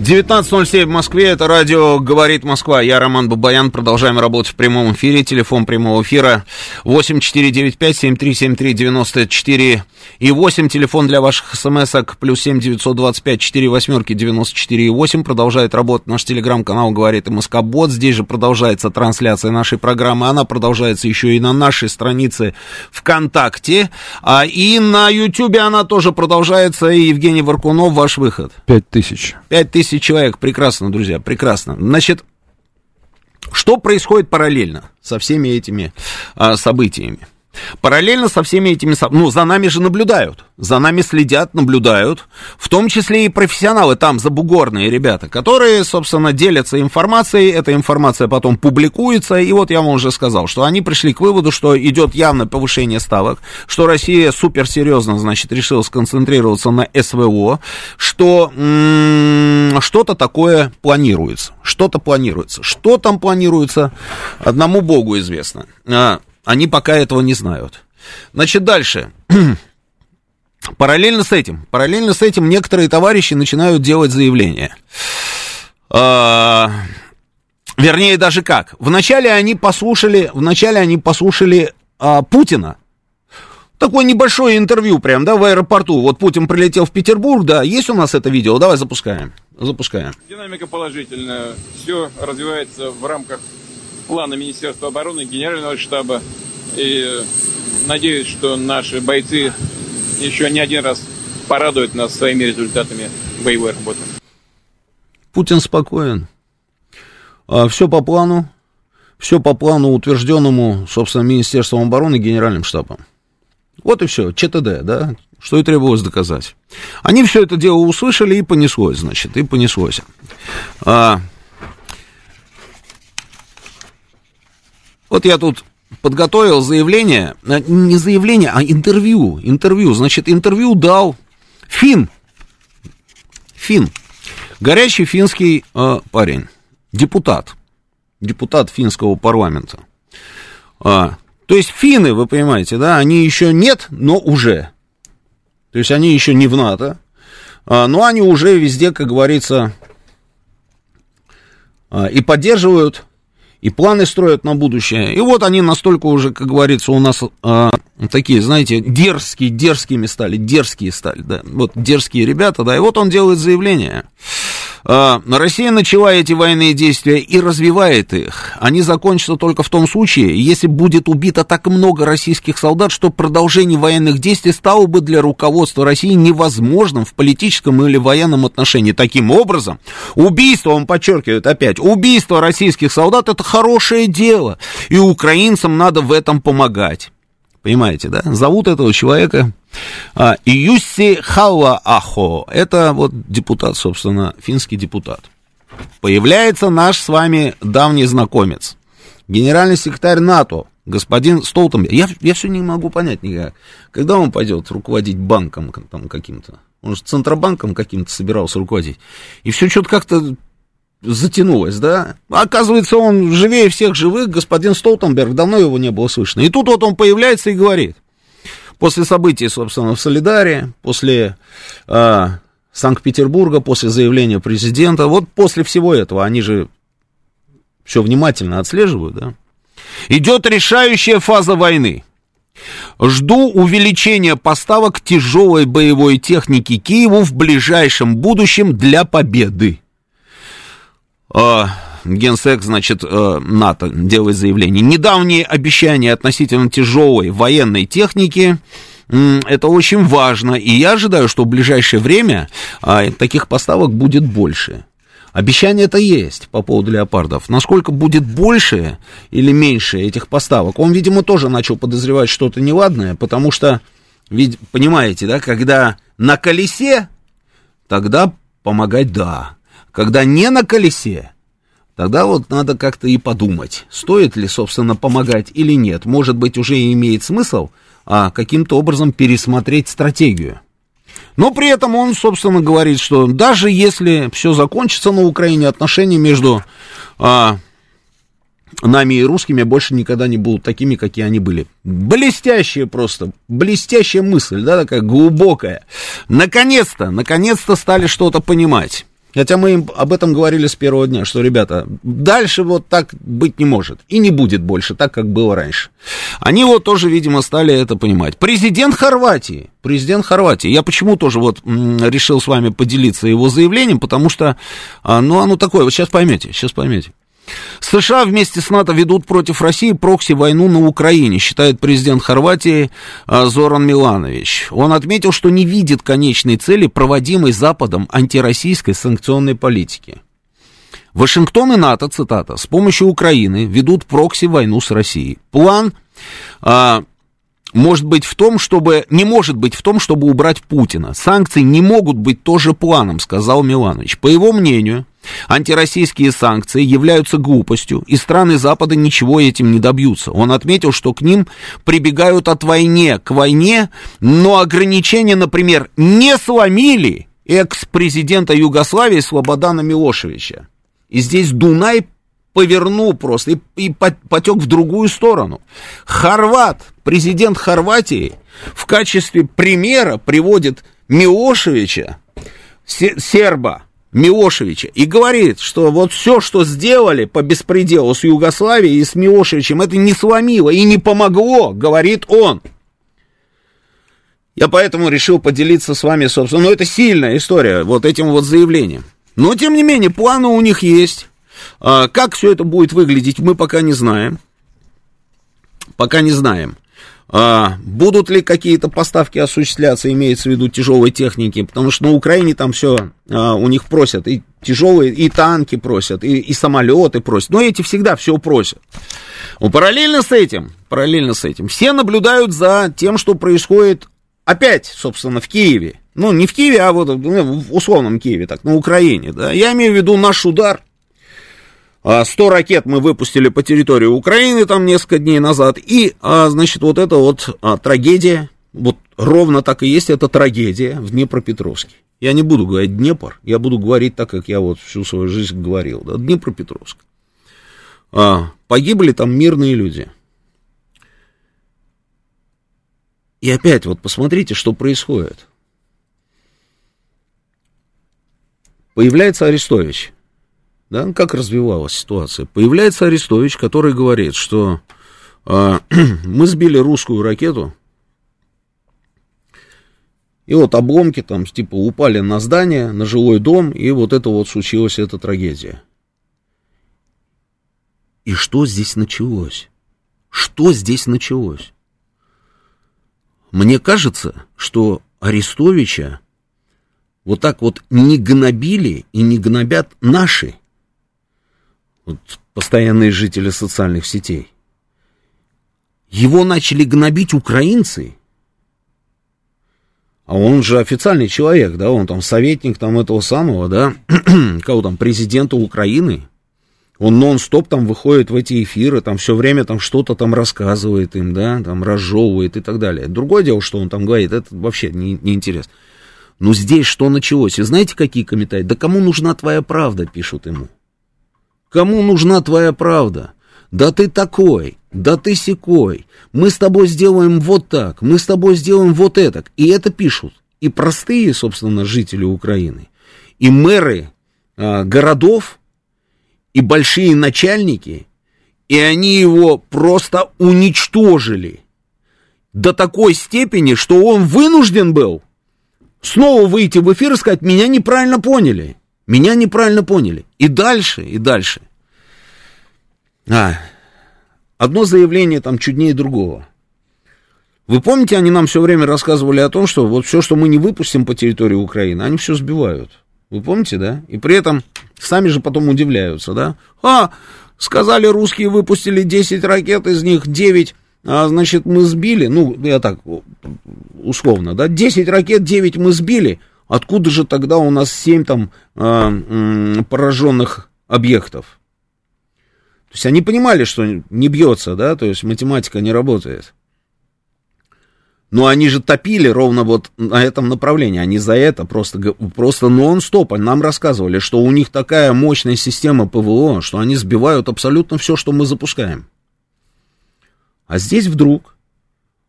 19.07 в Москве, это радио «Говорит Москва». Я Роман Бабаян, продолжаем работать в прямом эфире. Телефон прямого эфира 8495-7373-94 и 8. Телефон для ваших смс-ок плюс 7 925 4 восьмерки 94 и 8. Продолжает работать наш телеграм-канал «Говорит МСК Бот». Здесь же продолжается трансляция нашей программы. Она продолжается еще и на нашей странице ВКонтакте. А, и на Ютьюбе она тоже продолжается. И Евгений Варкунов, ваш выход. Пять тысяч. Пять тысяч человек. Прекрасно, друзья, прекрасно. Значит, что происходит параллельно со всеми этими а, событиями? Параллельно со всеми этими... Ну, за нами же наблюдают. За нами следят, наблюдают. В том числе и профессионалы там, забугорные ребята, которые, собственно, делятся информацией. Эта информация потом публикуется. И вот я вам уже сказал, что они пришли к выводу, что идет явное повышение ставок, что Россия суперсерьезно, значит, решила сконцентрироваться на СВО, что что-то такое планируется. Что-то планируется. Что там планируется, одному богу известно. А, они пока этого не знают. Значит, дальше. Параллельно с этим, параллельно с этим некоторые товарищи начинают делать заявления. А, вернее, даже как. Вначале они послушали, вначале они послушали а, Путина. Такое небольшое интервью прям, да, в аэропорту. Вот Путин прилетел в Петербург, да, есть у нас это видео, давай запускаем. Запускаем. Динамика положительная, все развивается в рамках плана Министерства обороны, Генерального штаба. И надеюсь, что наши бойцы еще не один раз порадуют нас своими результатами боевой работы. Путин спокоен. А, все по плану. Все по плану, утвержденному, собственно, Министерством обороны и Генеральным штабом. Вот и все, ЧТД, да, что и требовалось доказать. Они все это дело услышали и понеслось, значит, и понеслось. А, Вот я тут подготовил заявление, э, не заявление, а интервью, интервью, значит, интервью дал Фин, Фин, горячий финский э, парень, депутат, депутат финского парламента. А, то есть финны, вы понимаете, да, они еще нет, но уже. То есть они еще не в НАТО, а, но они уже везде, как говорится, а, и поддерживают и планы строят на будущее. И вот они настолько уже, как говорится, у нас э, такие, знаете, дерзкие, дерзкими стали, дерзкие стали, да, вот дерзкие ребята, да, и вот он делает заявление. А, Россия начала эти военные действия и развивает их. Они закончатся только в том случае, если будет убито так много российских солдат, что продолжение военных действий стало бы для руководства России невозможным в политическом или военном отношении. Таким образом, убийство, он подчеркивает опять, убийство российских солдат это хорошее дело, и украинцам надо в этом помогать. Понимаете, да? Зовут этого человека а, Юсси Хауа Ахо. Это вот депутат, собственно, финский депутат. Появляется наш с вами давний знакомец, генеральный секретарь НАТО, господин Столтенберг. Я, я все не могу понять никак. Когда он пойдет руководить банком там, каким-то? Он же Центробанком каким-то собирался руководить. И все что-то как-то затянулось, да? Оказывается, он живее всех живых, господин Столтенберг, давно его не было слышно. И тут вот он появляется и говорит, после событий, собственно, в Солидаре, после э, Санкт-Петербурга, после заявления президента, вот после всего этого, они же все внимательно отслеживают, да? Идет решающая фаза войны. Жду увеличения поставок тяжелой боевой техники Киеву в ближайшем будущем для победы. Э, генсек, значит, э, НАТО делает заявление. Недавние обещания относительно тяжелой военной техники это очень важно, и я ожидаю, что в ближайшее время а, таких поставок будет больше. Обещание это есть по поводу леопардов. Насколько будет больше или меньше этих поставок? Он, видимо, тоже начал подозревать что-то неладное, потому что, ведь, понимаете, да, когда на колесе, тогда помогать да. Когда не на колесе, тогда вот надо как-то и подумать, стоит ли, собственно, помогать или нет. Может быть, уже имеет смысл а, каким-то образом пересмотреть стратегию. Но при этом он, собственно, говорит, что даже если все закончится на Украине, отношения между а, нами и русскими больше никогда не будут такими, какие они были. Блестящая просто, блестящая мысль, да, такая глубокая. Наконец-то, наконец-то стали что-то понимать. Хотя мы им об этом говорили с первого дня, что, ребята, дальше вот так быть не может. И не будет больше так, как было раньше. Они вот тоже, видимо, стали это понимать. Президент Хорватии, президент Хорватии, я почему тоже вот решил с вами поделиться его заявлением, потому что, а, ну, оно такое, вот сейчас поймете, сейчас поймете. США вместе с НАТО ведут против России прокси-войну на Украине, считает президент Хорватии а, Зоран Миланович. Он отметил, что не видит конечной цели проводимой Западом антироссийской санкционной политики. Вашингтон и НАТО, цитата, с помощью Украины ведут прокси-войну с Россией. План а, может быть в том, чтобы... Не может быть в том, чтобы убрать Путина. Санкции не могут быть тоже планом, сказал Миланович. По его мнению, Антироссийские санкции являются глупостью, и страны Запада ничего этим не добьются. Он отметил, что к ним прибегают от войне к войне, но ограничения, например, не сломили экс-президента Югославии Слободана Милошевича. И здесь Дунай повернул просто и, и потек в другую сторону. Хорват, президент Хорватии, в качестве примера приводит Милошевича, серба, Милошевича и говорит, что вот все, что сделали по беспределу с Югославией и с Милошевичем, это не сломило и не помогло, говорит он. Я поэтому решил поделиться с вами, собственно, ну это сильная история, вот этим вот заявлением. Но, тем не менее, планы у них есть. А, как все это будет выглядеть, мы пока не знаем. Пока не знаем. А, будут ли какие-то поставки осуществляться, имеется в виду тяжелой техники, потому что на Украине там все а, у них просят, и тяжелые, и танки просят, и, и самолеты просят, но эти всегда все просят. Ну, параллельно с этим, параллельно с этим, все наблюдают за тем, что происходит опять, собственно, в Киеве. Ну, не в Киеве, а вот ну, в условном Киеве, так, на Украине, да. Я имею в виду наш удар 100 а, ракет мы выпустили по территории Украины там несколько дней назад, и, а, значит, вот эта вот а, трагедия, вот ровно так и есть, это трагедия в Днепропетровске. Я не буду говорить Днепр, я буду говорить так, как я вот всю свою жизнь говорил, да, Днепропетровск. А, погибли там мирные люди. И опять вот посмотрите, что происходит. Появляется Арестович – да, как развивалась ситуация. Появляется Арестович, который говорит, что э, мы сбили русскую ракету, и вот обломки там типа упали на здание, на жилой дом, и вот это вот случилась эта трагедия. И что здесь началось? Что здесь началось? Мне кажется, что Арестовича вот так вот не гнобили и не гнобят наши вот, постоянные жители социальных сетей. Его начали гнобить украинцы, а он же официальный человек, да, он там советник там этого самого, да, кого там, президента Украины. Он нон-стоп там выходит в эти эфиры, там все время там что-то там рассказывает им, да, там разжевывает и так далее. Другое дело, что он там говорит, это вообще не, не интересно. Но здесь что началось? И знаете, какие комментарии? Да кому нужна твоя правда, пишут ему. Кому нужна твоя правда? Да ты такой, да ты секой. Мы с тобой сделаем вот так, мы с тобой сделаем вот это. И это пишут и простые, собственно, жители Украины, и мэры а, городов, и большие начальники, и они его просто уничтожили до такой степени, что он вынужден был снова выйти в эфир и сказать, меня неправильно поняли. Меня неправильно поняли. И дальше, и дальше. А, одно заявление там чуднее другого. Вы помните, они нам все время рассказывали о том, что вот все, что мы не выпустим по территории Украины, они все сбивают. Вы помните, да? И при этом сами же потом удивляются, да? А, сказали, русские выпустили 10 ракет, из них 9, а, значит, мы сбили. Ну, я так, условно, да? 10 ракет, 9 мы сбили. Откуда же тогда у нас 7 там э, пораженных объектов? То есть они понимали, что не бьется, да, то есть математика не работает. Но они же топили ровно вот на этом направлении. Они за это просто, просто нон-стоп. Нам рассказывали, что у них такая мощная система ПВО, что они сбивают абсолютно все, что мы запускаем. А здесь вдруг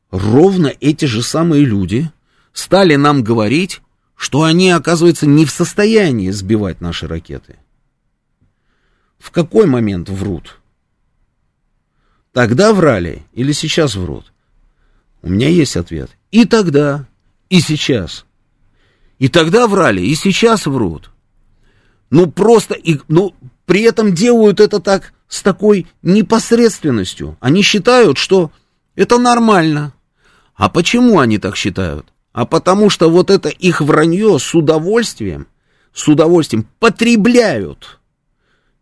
ровно эти же самые люди стали нам говорить, что они, оказывается, не в состоянии сбивать наши ракеты. В какой момент врут? Тогда врали или сейчас врут? У меня есть ответ. И тогда, и сейчас. И тогда врали, и сейчас врут. Ну просто, и, ну при этом делают это так с такой непосредственностью. Они считают, что это нормально. А почему они так считают? А потому что вот это их вранье с удовольствием, с удовольствием потребляют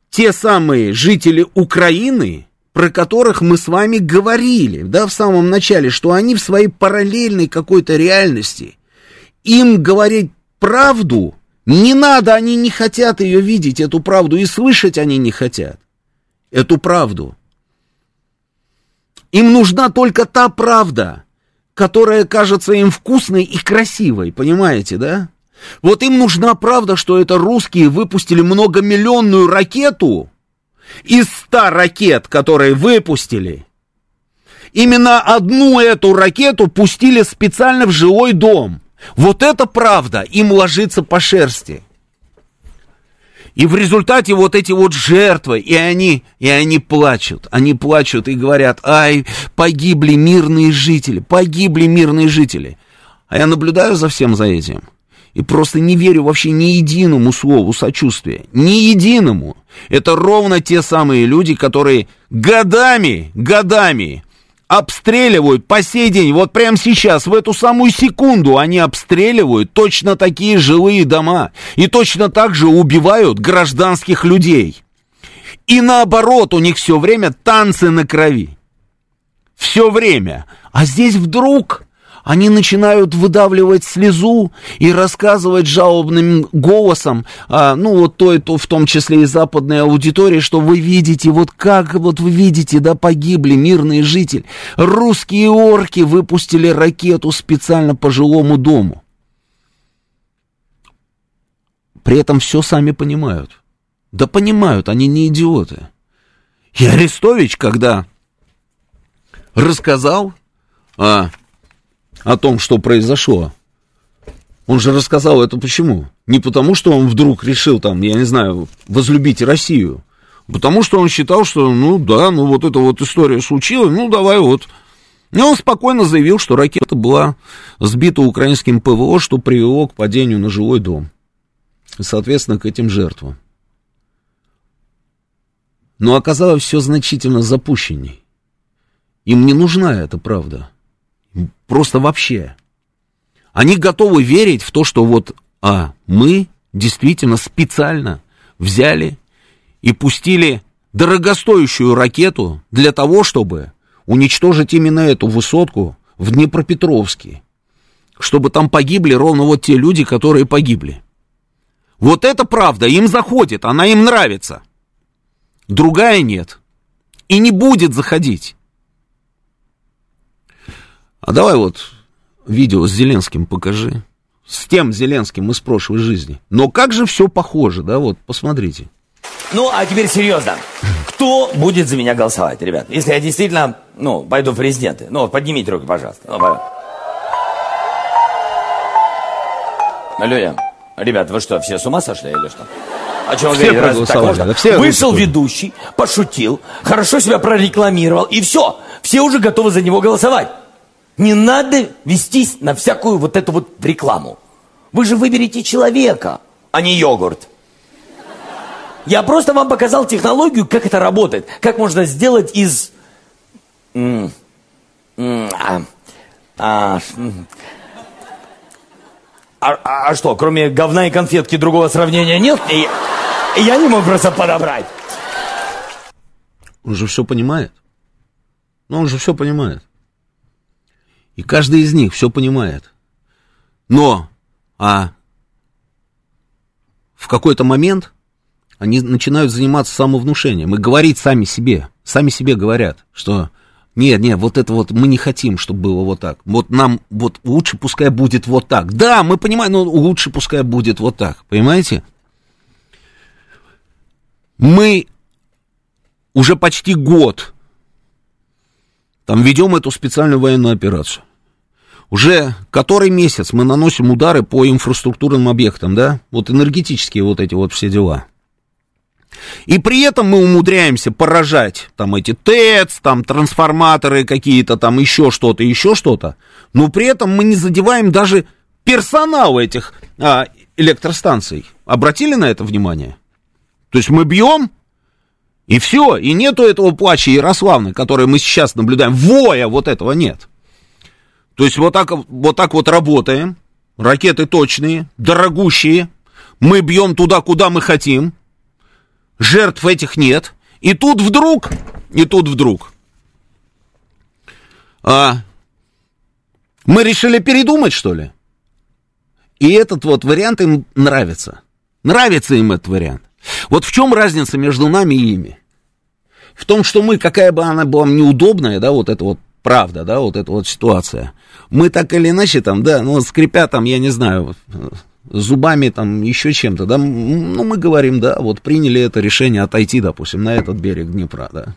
те самые жители Украины, про которых мы с вами говорили, да, в самом начале, что они в своей параллельной какой-то реальности, им говорить правду не надо, они не хотят ее видеть, эту правду, и слышать они не хотят эту правду. Им нужна только та правда, которая кажется им вкусной и красивой, понимаете, да? Вот им нужна правда, что это русские выпустили многомиллионную ракету, из ста ракет, которые выпустили, именно одну эту ракету пустили специально в жилой дом. Вот это правда им ложится по шерсти. И в результате вот эти вот жертвы, и они, и они плачут, они плачут и говорят, ай, погибли мирные жители, погибли мирные жители. А я наблюдаю за всем за этим – и просто не верю вообще ни единому слову сочувствия. Ни единому. Это ровно те самые люди, которые годами, годами обстреливают по сей день, вот прямо сейчас, в эту самую секунду, они обстреливают точно такие жилые дома и точно так же убивают гражданских людей. И наоборот, у них все время танцы на крови. Все время. А здесь вдруг они начинают выдавливать слезу и рассказывать жалобным голосом, а, ну вот той, то, в том числе и западной аудитории, что вы видите, вот как вот вы видите, да, погибли мирные жители. Русские орки выпустили ракету специально по жилому дому. При этом все сами понимают. Да понимают, они не идиоты. И Арестович, когда рассказал а, о том, что произошло. Он же рассказал это почему? Не потому, что он вдруг решил там, я не знаю, возлюбить Россию. Потому что он считал, что, ну да, ну вот эта вот история случилась, ну давай вот. И он спокойно заявил, что ракета была сбита украинским ПВО, что привело к падению на жилой дом. Соответственно, к этим жертвам. Но оказалось все значительно запущенней. Им не нужна эта правда. Просто вообще. Они готовы верить в то, что вот а, мы действительно специально взяли и пустили дорогостоящую ракету для того, чтобы уничтожить именно эту высотку в Днепропетровске. Чтобы там погибли ровно вот те люди, которые погибли. Вот это правда, им заходит, она им нравится. Другая нет. И не будет заходить. А давай вот видео с Зеленским покажи. С тем Зеленским из прошлой жизни. Но как же все похоже, да, вот, посмотрите. Ну, а теперь серьезно. Кто будет за меня голосовать, ребят? Если я действительно, ну, пойду в президенты. Ну, поднимите руки, пожалуйста. Ну, пожалуйста. Люди, ребят, вы что, все с ума сошли или что? О чем все говорите? Разве так можно? Да, все Вышел ведущий, пошутил, хорошо себя прорекламировал, и все. Все уже готовы за него голосовать. Не надо вестись на всякую вот эту вот рекламу. Вы же выберете человека, а не йогурт. Я просто вам показал технологию, как это работает. Как можно сделать из... а, а, а, а, что, кроме говна и конфетки другого сравнения нет? И я не мог просто подобрать. Он же все понимает. Ну, он же все понимает. И каждый из них все понимает. Но, а в какой-то момент они начинают заниматься самовнушением и говорить сами себе, сами себе говорят, что Нет, нет, вот это вот мы не хотим, чтобы было вот так. Вот нам вот лучше пускай будет вот так. Да, мы понимаем, но лучше пускай будет вот так. Понимаете? Мы уже почти год там ведем эту специальную военную операцию. Уже который месяц мы наносим удары по инфраструктурным объектам, да? Вот энергетические вот эти вот все дела. И при этом мы умудряемся поражать там эти ТЭЦ, там трансформаторы какие-то, там еще что-то, еще что-то. Но при этом мы не задеваем даже персонал этих а, электростанций. Обратили на это внимание? То есть мы бьем, и все, и нету этого плача Ярославны, который мы сейчас наблюдаем. Воя вот этого нет. То есть вот так вот, так вот работаем. Ракеты точные, дорогущие. Мы бьем туда, куда мы хотим. Жертв этих нет. И тут вдруг, и тут вдруг. А, мы решили передумать, что ли? И этот вот вариант им нравится. Нравится им этот вариант. Вот в чем разница между нами и ими? В том, что мы, какая бы она была неудобная, да, вот эта вот правда, да, вот эта вот ситуация, мы так или иначе там, да, ну, скрипя там, я не знаю, зубами там, еще чем-то, да, ну, мы говорим, да, вот приняли это решение отойти, допустим, на этот берег Днепра, да,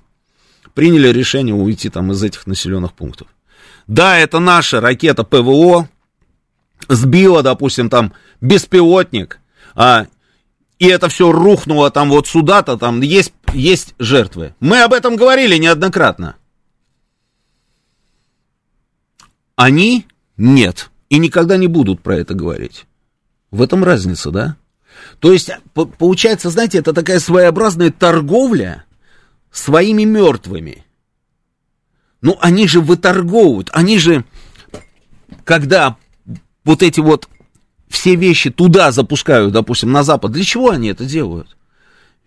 приняли решение уйти там из этих населенных пунктов. Да, это наша ракета ПВО, сбила, допустим, там беспилотник, а и это все рухнуло там вот сюда-то, там есть, есть жертвы. Мы об этом говорили неоднократно. Они нет. И никогда не будут про это говорить. В этом разница, да? То есть, получается, знаете, это такая своеобразная торговля своими мертвыми. Ну, они же выторговывают, они же, когда вот эти вот все вещи туда запускают, допустим, на Запад, для чего они это делают?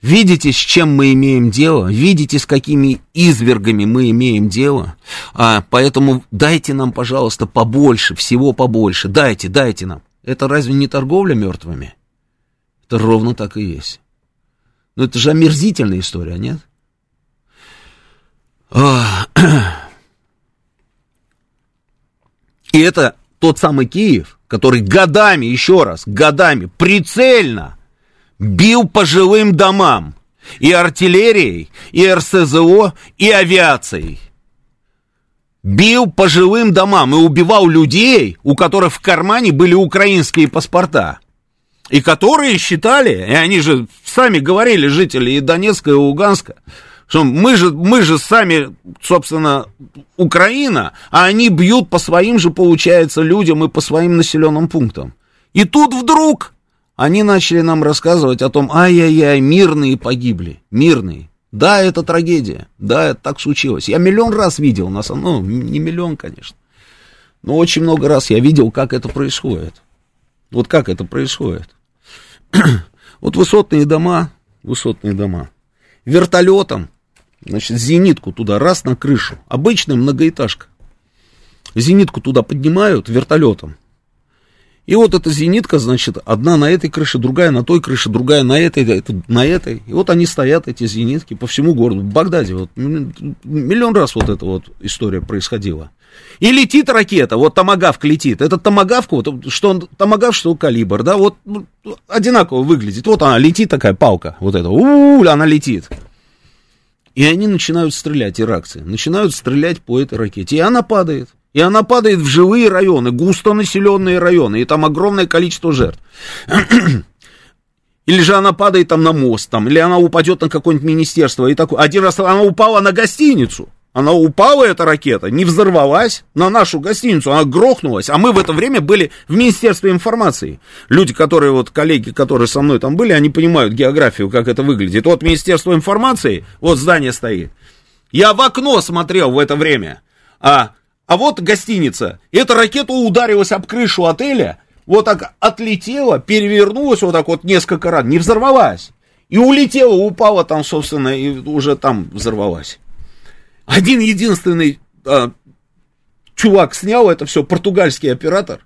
Видите, с чем мы имеем дело? Видите, с какими извергами мы имеем дело? А, поэтому дайте нам, пожалуйста, побольше, всего побольше. Дайте, дайте нам. Это разве не торговля мертвыми? Это ровно так и есть. Но это же омерзительная история, нет? И это тот самый Киев, который годами, еще раз, годами, прицельно бил по жилым домам и артиллерией, и РСЗО, и авиацией. Бил по жилым домам и убивал людей, у которых в кармане были украинские паспорта. И которые считали, и они же сами говорили, жители и Донецка, и Луганска, что мы же, мы же сами, собственно, Украина, а они бьют по своим же, получается, людям и по своим населенным пунктам. И тут вдруг они начали нам рассказывать о том, ай-яй-яй, мирные погибли, мирные. Да, это трагедия, да, это так случилось. Я миллион раз видел, на самом, ну, не миллион, конечно, но очень много раз я видел, как это происходит. Вот как это происходит. вот высотные дома, высотные дома. Вертолетом Значит, зенитку туда, раз на крышу. Обычная многоэтажка. Зенитку туда поднимают вертолетом. И вот эта зенитка, значит, одна на этой крыше, другая на той крыше, другая на этой, на этой. И вот они стоят, эти зенитки, по всему городу. В Багдаде вот миллион раз вот эта вот история происходила. И летит ракета, вот томагавк летит. Это томагавк, вот, что он, томагавк, что калибр, да, вот ну, одинаково выглядит. Вот она летит такая палка, вот эта, у, она летит. И они начинают стрелять, иракцы, начинают стрелять по этой ракете. И она падает. И она падает в живые районы, густонаселенные районы, и там огромное количество жертв. Или же она падает там на мост, там, или она упадет на какое-нибудь министерство. И такой. Один раз она упала на гостиницу. Она упала, эта ракета, не взорвалась на нашу гостиницу, она грохнулась, а мы в это время были в Министерстве информации. Люди, которые, вот коллеги, которые со мной там были, они понимают географию, как это выглядит. Вот Министерство информации, вот здание стоит. Я в окно смотрел в это время, а, а вот гостиница. Эта ракета ударилась об крышу отеля, вот так отлетела, перевернулась вот так вот несколько раз, не взорвалась. И улетела, упала там, собственно, и уже там взорвалась. Один единственный а, чувак снял это все, португальский оператор.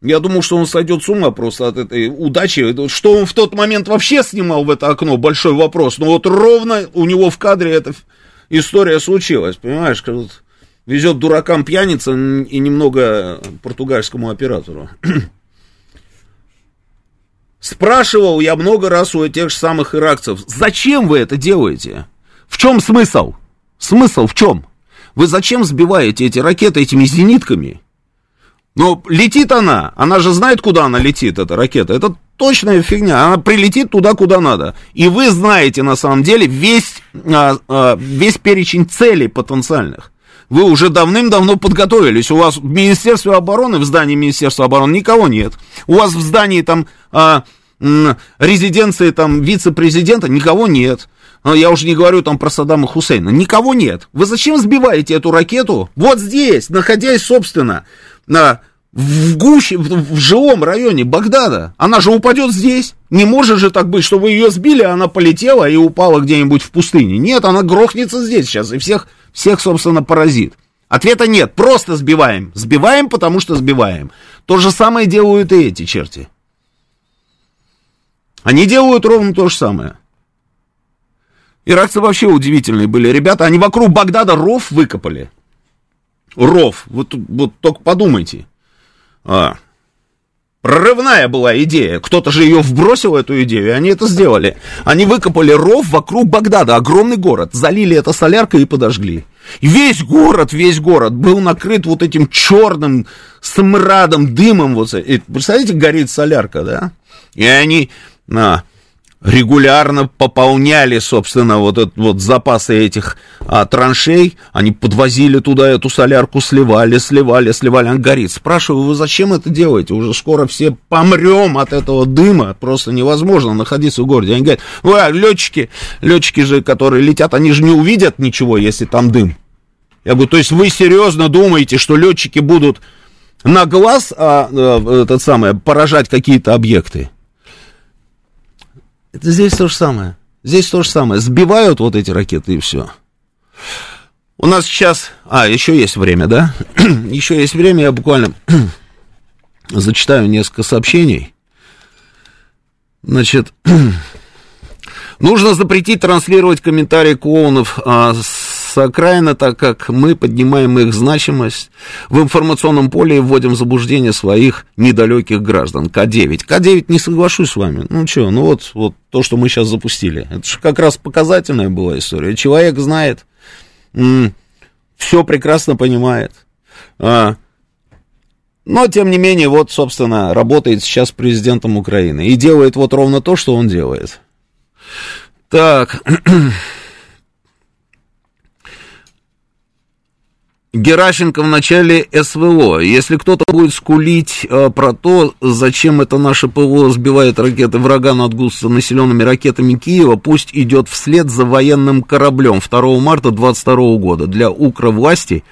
Я думал, что он сойдет с ума просто от этой удачи. Что он в тот момент вообще снимал в это окно, большой вопрос. Но вот ровно у него в кадре эта история случилась, понимаешь? Вот Везет дуракам пьяница и немного португальскому оператору. Спрашивал я много раз у тех же самых иракцев, зачем вы это делаете? В чем смысл? Смысл в чем? Вы зачем сбиваете эти ракеты этими зенитками? Но летит она, она же знает, куда она летит, эта ракета. Это точная фигня, она прилетит туда, куда надо. И вы знаете, на самом деле, весь, а, а, весь перечень целей потенциальных. Вы уже давным-давно подготовились. У вас в Министерстве обороны, в здании Министерства обороны никого нет. У вас в здании там а, резиденции там вице-президента никого нет. А, я уже не говорю там про Саддама Хусейна. Никого нет. Вы зачем сбиваете эту ракету вот здесь, находясь, собственно, на в гуще, в, в жилом районе Багдада. Она же упадет здесь. Не может же так быть, что вы ее сбили, а она полетела и упала где-нибудь в пустыне. Нет, она грохнется здесь сейчас и всех, всех, собственно, поразит. Ответа нет, просто сбиваем. Сбиваем, потому что сбиваем. То же самое делают и эти черти. Они делают ровно то же самое. Иракцы вообще удивительные были ребята. Они вокруг Багдада ров выкопали. Ров. Вот, вот только подумайте. А, прорывная была идея. Кто-то же ее вбросил, эту идею, и они это сделали. Они выкопали ров вокруг Багдада, огромный город, залили это соляркой и подожгли. И весь город, весь город был накрыт вот этим черным смрадом, дымом. Вот, и, представляете, горит солярка, да? И они а, регулярно пополняли, собственно, вот, этот, вот запасы этих а, траншей, они подвозили туда эту солярку, сливали, сливали, сливали, он горит. Спрашиваю, вы зачем это делаете? Уже скоро все помрем от этого дыма, просто невозможно находиться в городе. Они говорят, вы, а летчики, летчики же, которые летят, они же не увидят ничего, если там дым. Я говорю, то есть вы серьезно думаете, что летчики будут на глаз а, а, этот самый, поражать какие-то объекты? Это здесь то же самое. Здесь то же самое. Сбивают вот эти ракеты и все. У нас сейчас... А, еще есть время, да? еще есть время, я буквально зачитаю несколько сообщений. Значит, нужно запретить транслировать комментарии клоунов а, с окраина, так как мы поднимаем их значимость в информационном поле и вводим в заблуждение своих недалеких граждан. К9. К9 не соглашусь с вами. Ну что, ну вот, вот то, что мы сейчас запустили. Это же как раз показательная была история. Человек знает, все прекрасно понимает. А, но, тем не менее, вот, собственно, работает сейчас президентом Украины. И делает вот ровно то, что он делает. Так. Геращенко в начале СВО. Если кто-то будет скулить э, про то, зачем это наше ПВО сбивает ракеты врага над густонаселенными ракетами Киева, пусть идет вслед за военным кораблем 2 марта 22 года. Для укровласти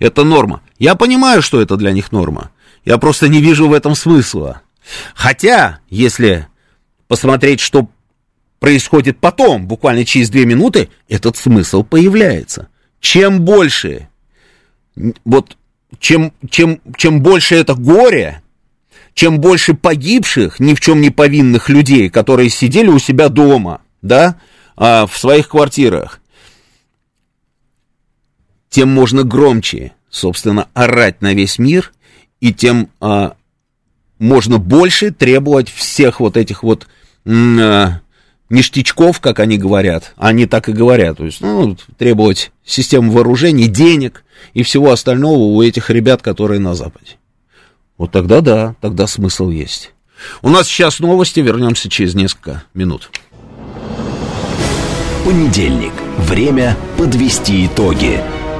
это норма. Я понимаю, что это для них норма. Я просто не вижу в этом смысла. Хотя, если посмотреть, что происходит потом, буквально через две минуты, этот смысл появляется. Чем больше вот чем, чем, чем больше это горе, чем больше погибших, ни в чем не повинных людей, которые сидели у себя дома, да, а, в своих квартирах, тем можно громче, собственно, орать на весь мир, и тем а, можно больше требовать всех вот этих вот а, ништячков, как они говорят, они так и говорят, то есть, ну, требовать систему вооружений, денег и всего остального у этих ребят, которые на Западе. Вот тогда да, тогда смысл есть. У нас сейчас новости, вернемся через несколько минут. Понедельник. Время подвести итоги.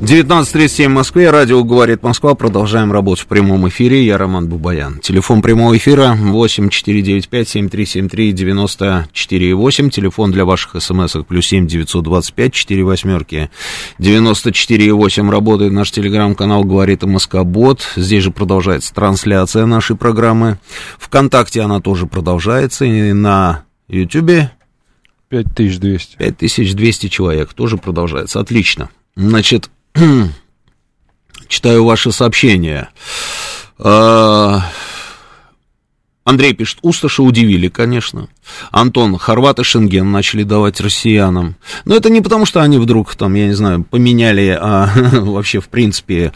19.37 в Москве, радио «Говорит Москва», продолжаем работу в прямом эфире, я Роман Бубаян. Телефон прямого эфира 8495-7373-94,8, телефон для ваших смс-ок плюс 7 925 4 восьмерки 94,8, работает наш телеграм-канал «Говорит Москобот», здесь же продолжается трансляция нашей программы, ВКонтакте она тоже продолжается, и на В Ютубе 5200. 5200 человек. Тоже продолжается. Отлично. Значит, читаю ваши сообщения. А, Андрей пишет, Усташи удивили, конечно. Антон, хорваты Шенген начали давать россиянам. Но это не потому, что они вдруг, там, я не знаю, поменяли а, вообще, в принципе,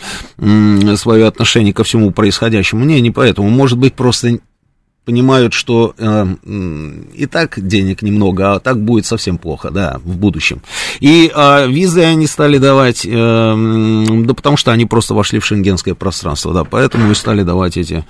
свое отношение ко всему происходящему. Не, не поэтому. Может быть, просто понимают, что э, и так денег немного, а так будет совсем плохо, да, в будущем. И э, визы они стали давать, э, да потому что они просто вошли в шенгенское пространство, да, поэтому и стали давать эти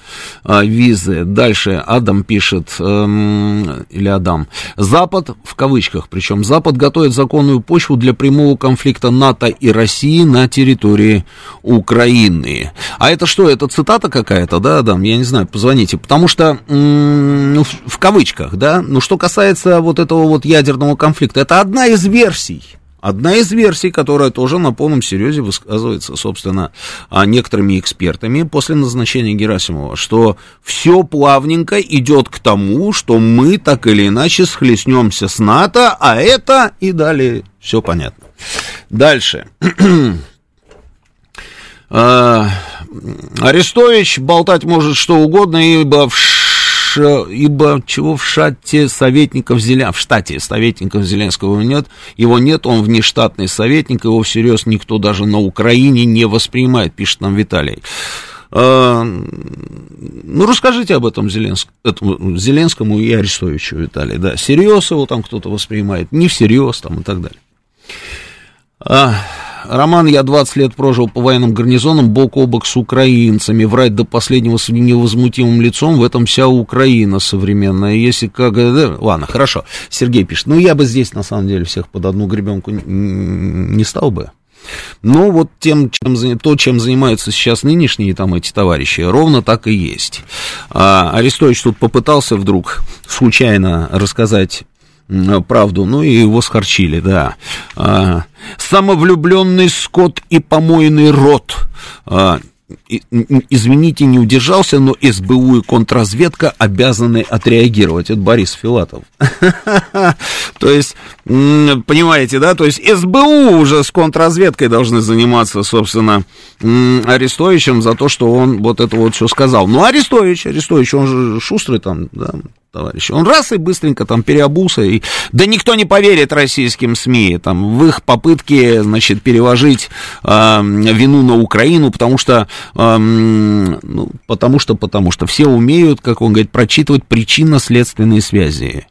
э, визы. Дальше Адам пишет, э, или Адам, Запад, в кавычках, причем Запад готовит законную почву для прямого конфликта НАТО и России на территории Украины. А это что, это цитата какая-то, да, Адам, я не знаю, позвоните, потому что ну, в кавычках, да, но что касается вот этого вот ядерного конфликта, это одна из версий, Одна из версий, которая тоже на полном серьезе высказывается, собственно, а, некоторыми экспертами после назначения Герасимова, что все плавненько идет к тому, что мы так или иначе схлестнемся с НАТО, а это и далее все понятно. Дальше. А, Арестович болтать может что угодно, ибо в ибо чего в штате советников Зеля... в штате советников Зеленского нет, его нет, он внештатный советник, его всерьез никто даже на Украине не воспринимает, пишет нам Виталий. А, ну, расскажите об этом Зеленск, этому, Зеленскому и Арестовичу, Виталий, да, всерьез его там кто-то воспринимает, не всерьез там и так далее. Роман, я 20 лет прожил по военным гарнизонам бок о бок с украинцами. Врать до последнего с невозмутимым лицом, в этом вся Украина современная. Если как... Ладно, хорошо. Сергей пишет, ну я бы здесь на самом деле всех под одну гребенку не стал бы. Но вот тем, чем, то, чем занимаются сейчас нынешние там эти товарищи, ровно так и есть. А, Арестович тут попытался вдруг случайно рассказать правду, ну и его схорчили, да. А, самовлюбленный скот и помойный рот. А, извините, не удержался, но СБУ и контрразведка обязаны отреагировать. Это Борис Филатов. То есть, понимаете, да, то есть СБУ уже с контрразведкой должны заниматься, собственно, Арестовичем за то, что он вот это вот все сказал. Ну, Арестович, Арестович, он же шустрый там, да, товарищи. Он раз и быстренько там переобулся, и... да никто не поверит российским СМИ, там, в их попытке, значит, переложить э, вину на Украину, потому что, э, ну, потому что, потому что все умеют, как он говорит, прочитывать причинно-следственные связи,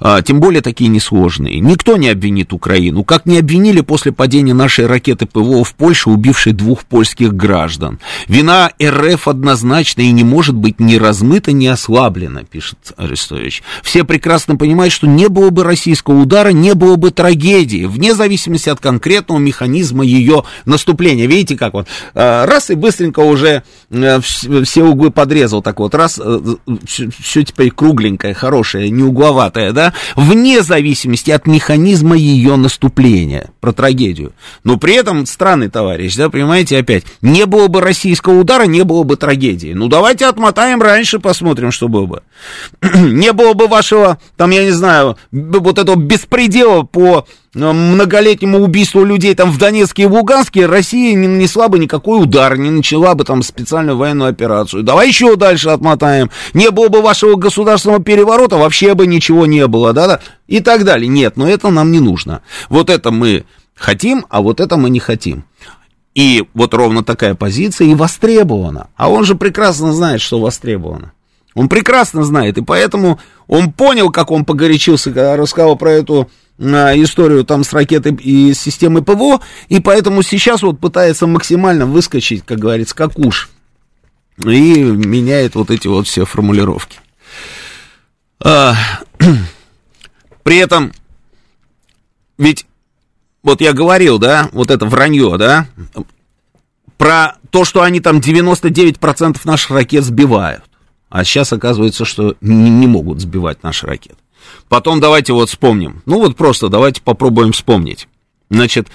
э, тем более такие несложные. Никто не обвинит Украину, как не обвинили после падения нашей ракеты ПВО в Польше, убившей двух польских граждан. Вина РФ однозначна и не может быть ни размыта, ни ослаблена, пишет Арестович. Все прекрасно понимают, что не было бы российского удара, не было бы трагедии, вне зависимости от конкретного механизма ее наступления. Видите, как он э, раз и быстренько уже э, все углы подрезал, так вот, раз, э, все теперь кругленькое, хорошее, не угловатое, да, вне зависимости от механизма ее наступления, про трагедию. Но при этом странный товарищ, да, понимаете, опять, не было бы российского удара, не было бы трагедии. Ну, давайте отмотаем раньше, посмотрим, что было бы не было бы вашего, там, я не знаю, вот этого беспредела по э, многолетнему убийству людей там в Донецке и в Луганске, Россия не нанесла бы никакой удар, не начала бы там специальную военную операцию. Давай еще дальше отмотаем. Не было бы вашего государственного переворота, вообще бы ничего не было, да-да, и так далее. Нет, но это нам не нужно. Вот это мы хотим, а вот это мы не хотим. И вот ровно такая позиция и востребована. А он же прекрасно знает, что востребовано. Он прекрасно знает, и поэтому он понял, как он погорячился, когда рассказал про эту а, историю там с ракетой и системой ПВО, и поэтому сейчас вот пытается максимально выскочить, как говорится, как уж, и меняет вот эти вот все формулировки. А, при этом, ведь, вот я говорил, да, вот это вранье, да, про то, что они там 99% наших ракет сбивают. А сейчас оказывается, что не, не могут сбивать наши ракеты. Потом давайте вот вспомним. Ну вот просто давайте попробуем вспомнить. Значит,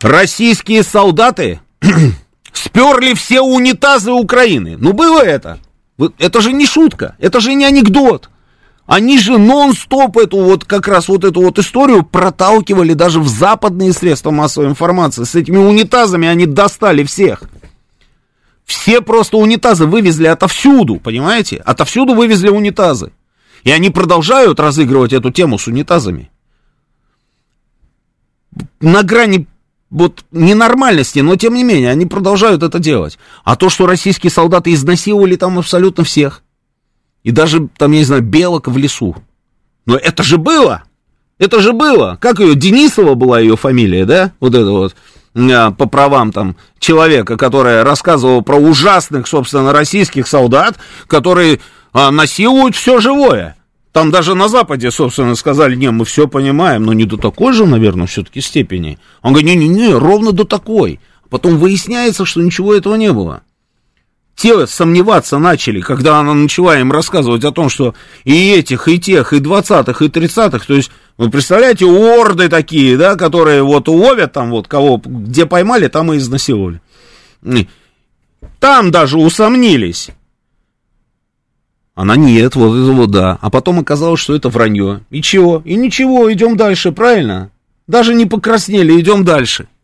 российские солдаты сперли все унитазы Украины. Ну было это. Это же не шутка, это же не анекдот. Они же нон-стоп эту вот, как раз вот эту вот историю проталкивали даже в западные средства массовой информации. С этими унитазами они достали всех. Все просто унитазы вывезли отовсюду, понимаете? Отовсюду вывезли унитазы. И они продолжают разыгрывать эту тему с унитазами. На грани вот ненормальности, но тем не менее, они продолжают это делать. А то, что российские солдаты изнасиловали там абсолютно всех, и даже, там, я не знаю, белок в лесу. Но это же было! Это же было! Как ее, Денисова была ее фамилия, да? Вот это вот по правам там человека, которая рассказывала про ужасных, собственно, российских солдат, которые а, насилуют все живое. Там даже на Западе, собственно, сказали, не, мы все понимаем, но не до такой же, наверное, все-таки степени. Он говорит, не-не-не, ровно до такой. Потом выясняется, что ничего этого не было те сомневаться начали, когда она начала им рассказывать о том, что и этих, и тех, и двадцатых, и тридцатых, то есть, вы представляете, орды такие, да, которые вот ловят там вот кого, где поймали, там и изнасиловали. Там даже усомнились. Она нет, вот это вот да. А потом оказалось, что это вранье. И чего? И ничего, идем дальше, правильно? Даже не покраснели, идем дальше.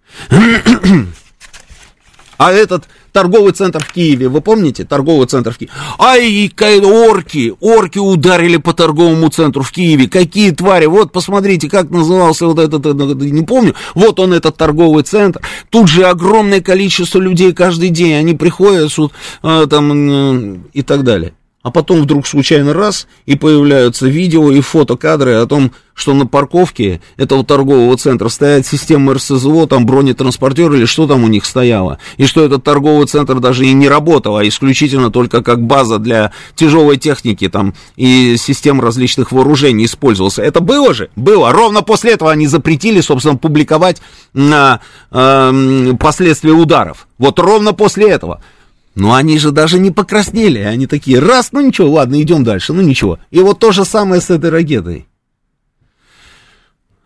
А этот торговый центр в Киеве, вы помните, торговый центр в Киеве? Ай, орки, орки ударили по торговому центру в Киеве, какие твари, вот посмотрите, как назывался вот этот, не помню, вот он этот торговый центр, тут же огромное количество людей каждый день, они приходят, суд, э, там, и так далее а потом вдруг случайно раз, и появляются видео и фотокадры о том, что на парковке этого торгового центра стоят системы РСЗО, там бронетранспортер или что там у них стояло, и что этот торговый центр даже и не работал, а исключительно только как база для тяжелой техники там и систем различных вооружений использовался. Это было же? Было. Ровно после этого они запретили, собственно, публиковать на э, последствия ударов. Вот ровно после этого. Но они же даже не покраснели, они такие, раз, ну ничего, ладно, идем дальше, ну ничего. И вот то же самое с этой ракетой.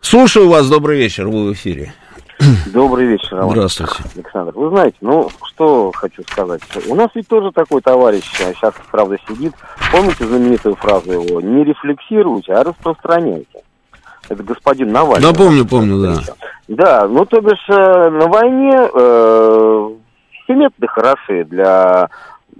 Слушаю вас, добрый вечер, вы в эфире. Добрый вечер, Роман. Здравствуйте. Александр. Вы знаете, ну, что хочу сказать. У нас ведь тоже такой товарищ а сейчас, правда, сидит. Помните знаменитую фразу его? Не рефлексируйте, а распространяйте. Это господин Навальный. Да, помню, помню, да. Да, ну, то бишь, э, на войне э, все методы хороши для,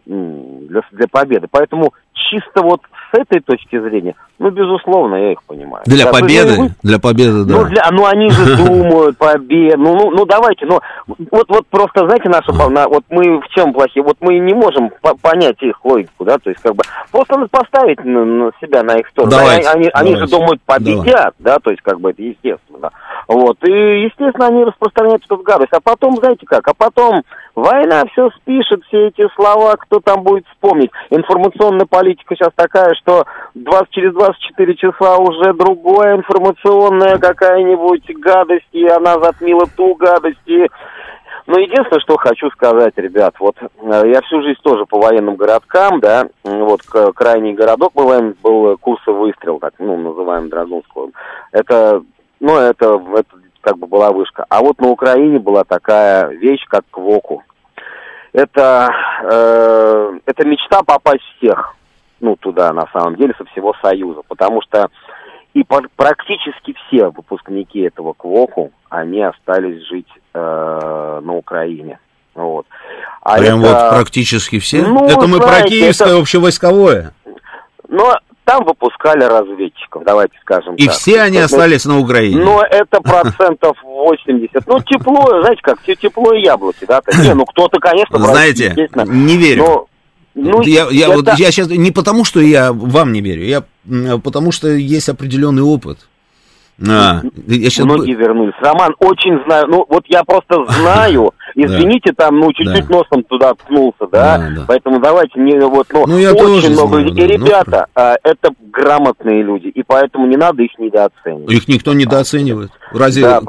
для, для победы. Поэтому чисто вот с этой точки зрения, ну, безусловно, я их понимаю. Для да, победы? Для победы, да. Ну, для, ну они же думают, победу. Ну, ну, ну, давайте, ну, вот, вот просто, знаете, наша, вот мы в чем плохие? Вот мы не можем по понять их логику, да, то есть, как бы, просто надо поставить на, себя, на их сторону. Давайте, они, давайте. они же думают, победят, да, то есть, как бы, это естественно. Вот, и, естественно, они распространяют эту гадость. А потом, знаете как, а потом война все спишет, все эти слова, кто там будет вспомнить. Информационная политика сейчас такая, что 20, через 24 часа уже другая информационная какая-нибудь гадость, и она затмила ту гадость, и но единственное, что хочу сказать, ребят, вот э, я всю жизнь тоже по военным городкам, да, вот крайний городок был, был курсовый выстрел, так, ну, называем Драгунского. Это ну, это, это как бы была вышка. А вот на Украине была такая вещь, как Квоку. Это, э, это мечта попасть всех, ну, туда, на самом деле, со всего Союза. Потому что и практически все выпускники этого КВОКу, они остались жить э, на Украине. Вот. А Прям это... вот практически все? Ну, это мы знаете, про киевское это... общевойсковое? Ну, там выпускали разведчиков, давайте скажем И так. все они ну, остались на Украине? Но это процентов 80. Ну, тепло, знаете как, тепло и яблоки, да? Не, ну кто-то, конечно, Знаете, не верю. Ну, я, я, это... вот, я сейчас не потому, что я вам не верю, я потому что есть определенный опыт. А, я сейчас... Многие вернулись. Роман, очень знаю, ну вот я просто знаю, извините, там, ну, чуть-чуть носом туда ткнулся, да? Поэтому давайте не вот, ну, ну очень много людей. И ребята, ну, а, это грамотные люди, и поэтому не надо их недооценивать. Их никто недооценивает. Разве,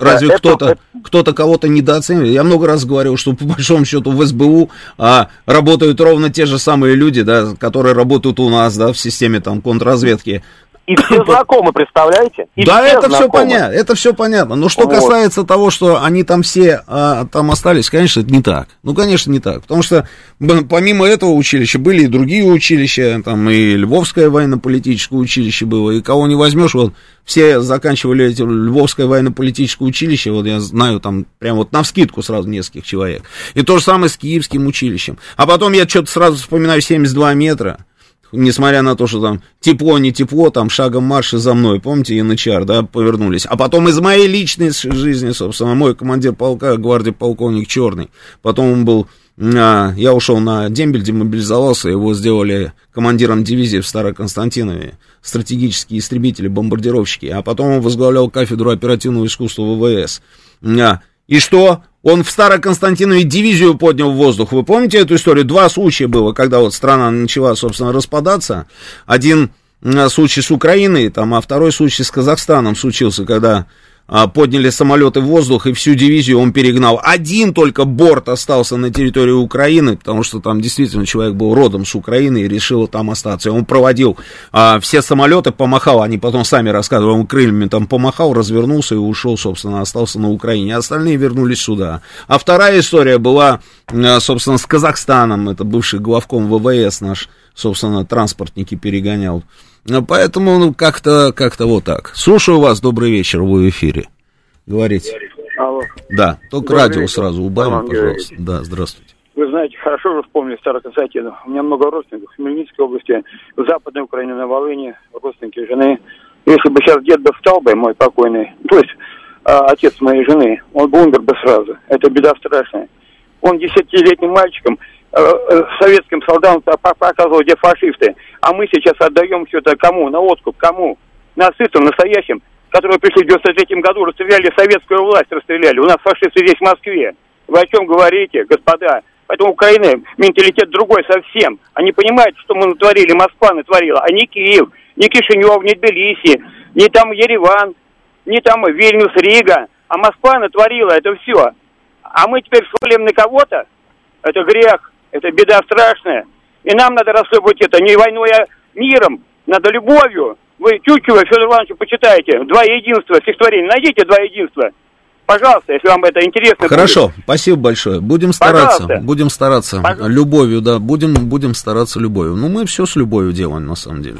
разве кто-то, кто-то кого-то недооценивает? Я много раз говорил, что по большому счету в СБУ а, работают ровно те же самые люди, да, которые работают у нас, да, в системе там контрразведки И все знакомы, представляете? И да, все это все знакомы. понятно, это все понятно. Но что Вот. касается того, что они там все а, там остались, конечно, это не так. Ну, конечно, не так. Потому что помимо этого училища были и другие училища, там и Львовское военно-политическое училище было, и кого не возьмешь, вот все заканчивали эти Львовское военно-политическое училище, вот я знаю там прям вот на вскидку сразу нескольких человек. И то же самое с Киевским училищем. А потом я что-то сразу вспоминаю 72 метра. Несмотря на то, что там тепло, не тепло, там шагом марша за мной, помните, янычар, да, повернулись. А потом из моей личной жизни, собственно, мой командир полка, гвардии полковник Черный. Потом он был, а, я ушел на дембель, демобилизовался, его сделали командиром дивизии в Староконстантинове, стратегические истребители, бомбардировщики. А потом он возглавлял кафедру оперативного искусства ВВС. А, И что? Он в Староконстантинове дивизию поднял в воздух. Вы помните эту историю? Два случая было, когда вот страна начала, собственно, распадаться. Один м, случай с Украиной, там, а второй случай с Казахстаном случился, когда подняли самолеты в воздух, и всю дивизию он перегнал. Один только борт остался на территории Украины, потому что там действительно человек был родом с Украины и решил там остаться. Он проводил а, все самолеты, помахал, они потом сами рассказывали, он крыльями там помахал, развернулся и ушел, собственно, остался на Украине. А остальные вернулись сюда. А вторая история была, а, собственно, с Казахстаном, это бывший главком ВВС наш, собственно, транспортники перегонял. Ну, Поэтому, ну, как-то, как-то вот так. Слушаю вас, добрый вечер, вы в эфире. Говорите. Алло. Да, только Добрый радио вечер. сразу убавим, пожалуйста. Да, здравствуйте. Вы знаете, хорошо же вспомнили Староконстантину. У меня много родственников в Хмельницкой области, в Западной Украине, на Волыни, родственники жены. Если бы сейчас дед бы встал бы, мой покойный, то есть а, отец моей жены, он бы умер бы сразу. Это беда страшная. Он десятилетним мальчиком советским солдатам по- показывал, где фашисты. А мы сейчас отдаем все это кому? На откуп, кому? Нацистам настоящим, которые пришли в 93 году, расстреляли советскую власть, расстреляли. У нас фашисты здесь, в Москве. Вы о чем говорите, господа? Поэтому Украины менталитет другой совсем. Они понимают, что мы натворили, Москва натворила, а не Киев, не Кишинев, не Тбилиси, не там Ереван, не там Вильнюс, Рига. А Москва натворила это все. А мы теперь свалим на кого-то? Это грех, это беда страшная. И нам надо рассыпать это не войной, а миром. Надо любовью. Вы Тютчева, Федор Иванович, почитайте. Два единства, стихотворение. Найдите два единства. Пожалуйста, если вам это интересно. Хорошо, будет. спасибо большое. Будем стараться, Пожалуйста. будем стараться. Любовью, да, будем, будем стараться любовью. Ну, мы все с любовью делаем, на самом деле.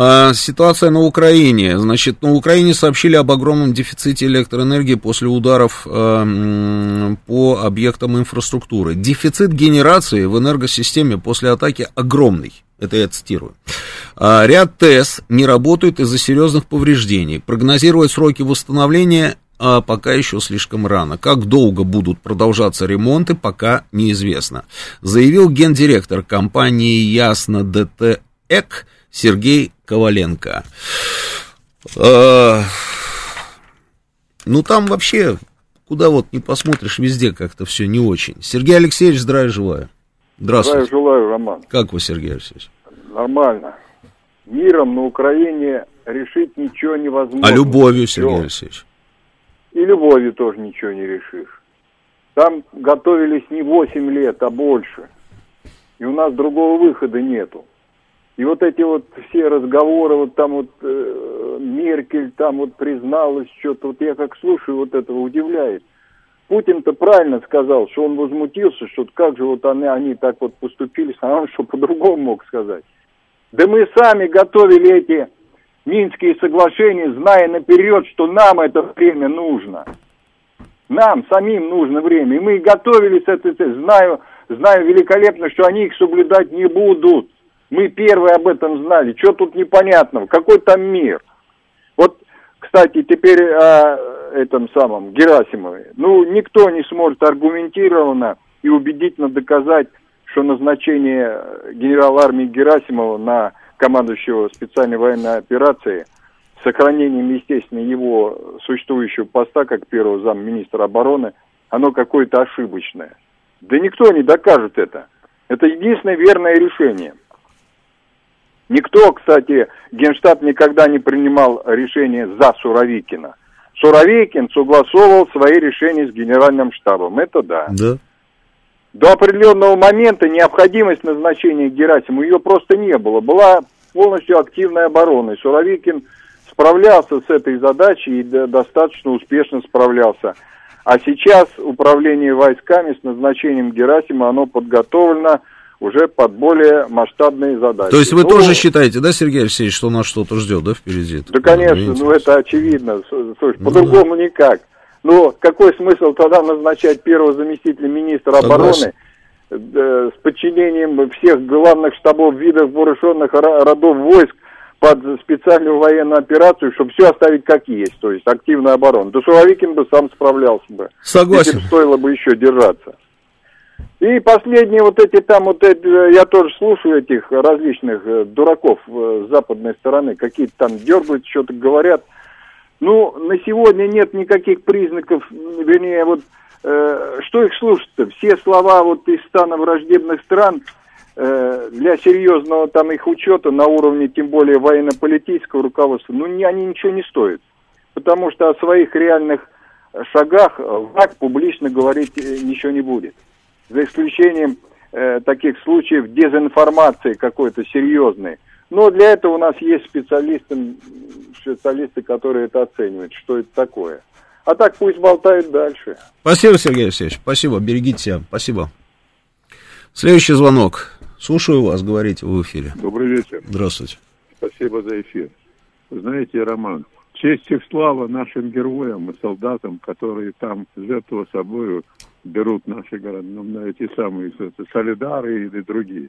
А, Ситуация на Украине. Значит, на Украине сообщили об огромном дефиците электроэнергии после ударов э, по объектам инфраструктуры. Дефицит генерации в энергосистеме после атаки огромный. Это я цитирую. А, Ряд ТЭС не работают из-за серьезных повреждений. Прогнозировать сроки восстановления а, пока еще слишком рано. Как долго будут продолжаться ремонты, пока неизвестно. Заявил гендиректор компании Ясно ДТ ЭК Сергей Коваленко. А, Ну, там вообще, куда вот не посмотришь, везде как-то все не очень. Сергей Алексеевич, здравия желаю. Здравствуйте. Здравия желаю, Роман. Как вы, Сергей Алексеевич? Нормально. Миром на Украине решить ничего невозможно. А любовью. Сергей Алексеевич? И любовью тоже ничего не решишь. Там готовились не 8 лет, а больше. И у нас другого выхода нету. И вот эти вот все разговоры, вот там вот э, Меркель там вот призналась что-то, вот я как слушаю вот этого удивляет. Путин-то правильно сказал, что он возмутился, что как же вот они, они так вот поступили, а он что по-другому мог сказать. Да мы сами готовили эти Минские соглашения, зная наперед, что нам это время нужно. Нам самим нужно время. И мы готовились этой цели. Знаю, знаю великолепно, что они их соблюдать не будут. Мы первые об этом знали. Что тут непонятного? Какой там мир? Вот, кстати, теперь о этом самом Герасимове. Ну, никто не сможет аргументированно и убедительно доказать, что назначение генерала армии Герасимова на командующего специальной военной операции с сохранением, естественно, его существующего поста как первого замминистра обороны, оно какое-то ошибочное. Да никто не докажет это. Это единственное верное решение. Никто, кстати, Генштаб никогда не принимал решение за Суровикина. Суровикин согласовывал свои решения с генеральным штабом. Это да. Да. До определенного момента необходимость назначения Герасимова ее просто не было. Была полностью активной обороной. Суровикин справлялся с этой задачей и достаточно успешно справлялся. А сейчас управление войсками с назначением Герасима, оно подготовлено уже под более масштабные задачи. То есть вы ну, тоже считаете, да, Сергей Алексеевич, что нас что-то ждет, да, впереди? Да, конечно, ну это очевидно. Слушай, по-другому ну, никак. Но какой смысл тогда назначать первого заместителя министра обороны э, с подчинением всех главных штабов видов вооруженных родов войск под специальную военную операцию, чтобы все оставить как есть, то есть активная оборона. Да Суровикин бы сам справлялся бы. Согласен. Этим стоило бы еще держаться. И последние вот эти там, вот эти, я тоже слушаю этих различных э, дураков э, с западной стороны, какие-то там дергают, что-то говорят. Ну, на сегодня нет никаких признаков, вернее, вот, э, что их слушать-то? Все слова вот из стана враждебных стран э, для серьезного там их учета на уровне, тем более военно-политического руководства, ну, не, они ничего не стоят. Потому что о своих реальных шагах враг публично говорить э, ничего не будет за исключением э, таких случаев дезинформации какой-то серьезной. Но для этого у нас есть специалисты, специалисты, которые это оценивают, что это такое. А так пусть болтают дальше. Спасибо, Сергей Алексеевич. Спасибо. Берегите себя. Спасибо. Следующий звонок. Слушаю вас, говорите в эфире. Добрый вечер. Здравствуйте. Спасибо за эфир. Знаете, Роман, честь и слава нашим героям и солдатам, которые там жертву собою берут наши города, ну, эти самые солидары или другие.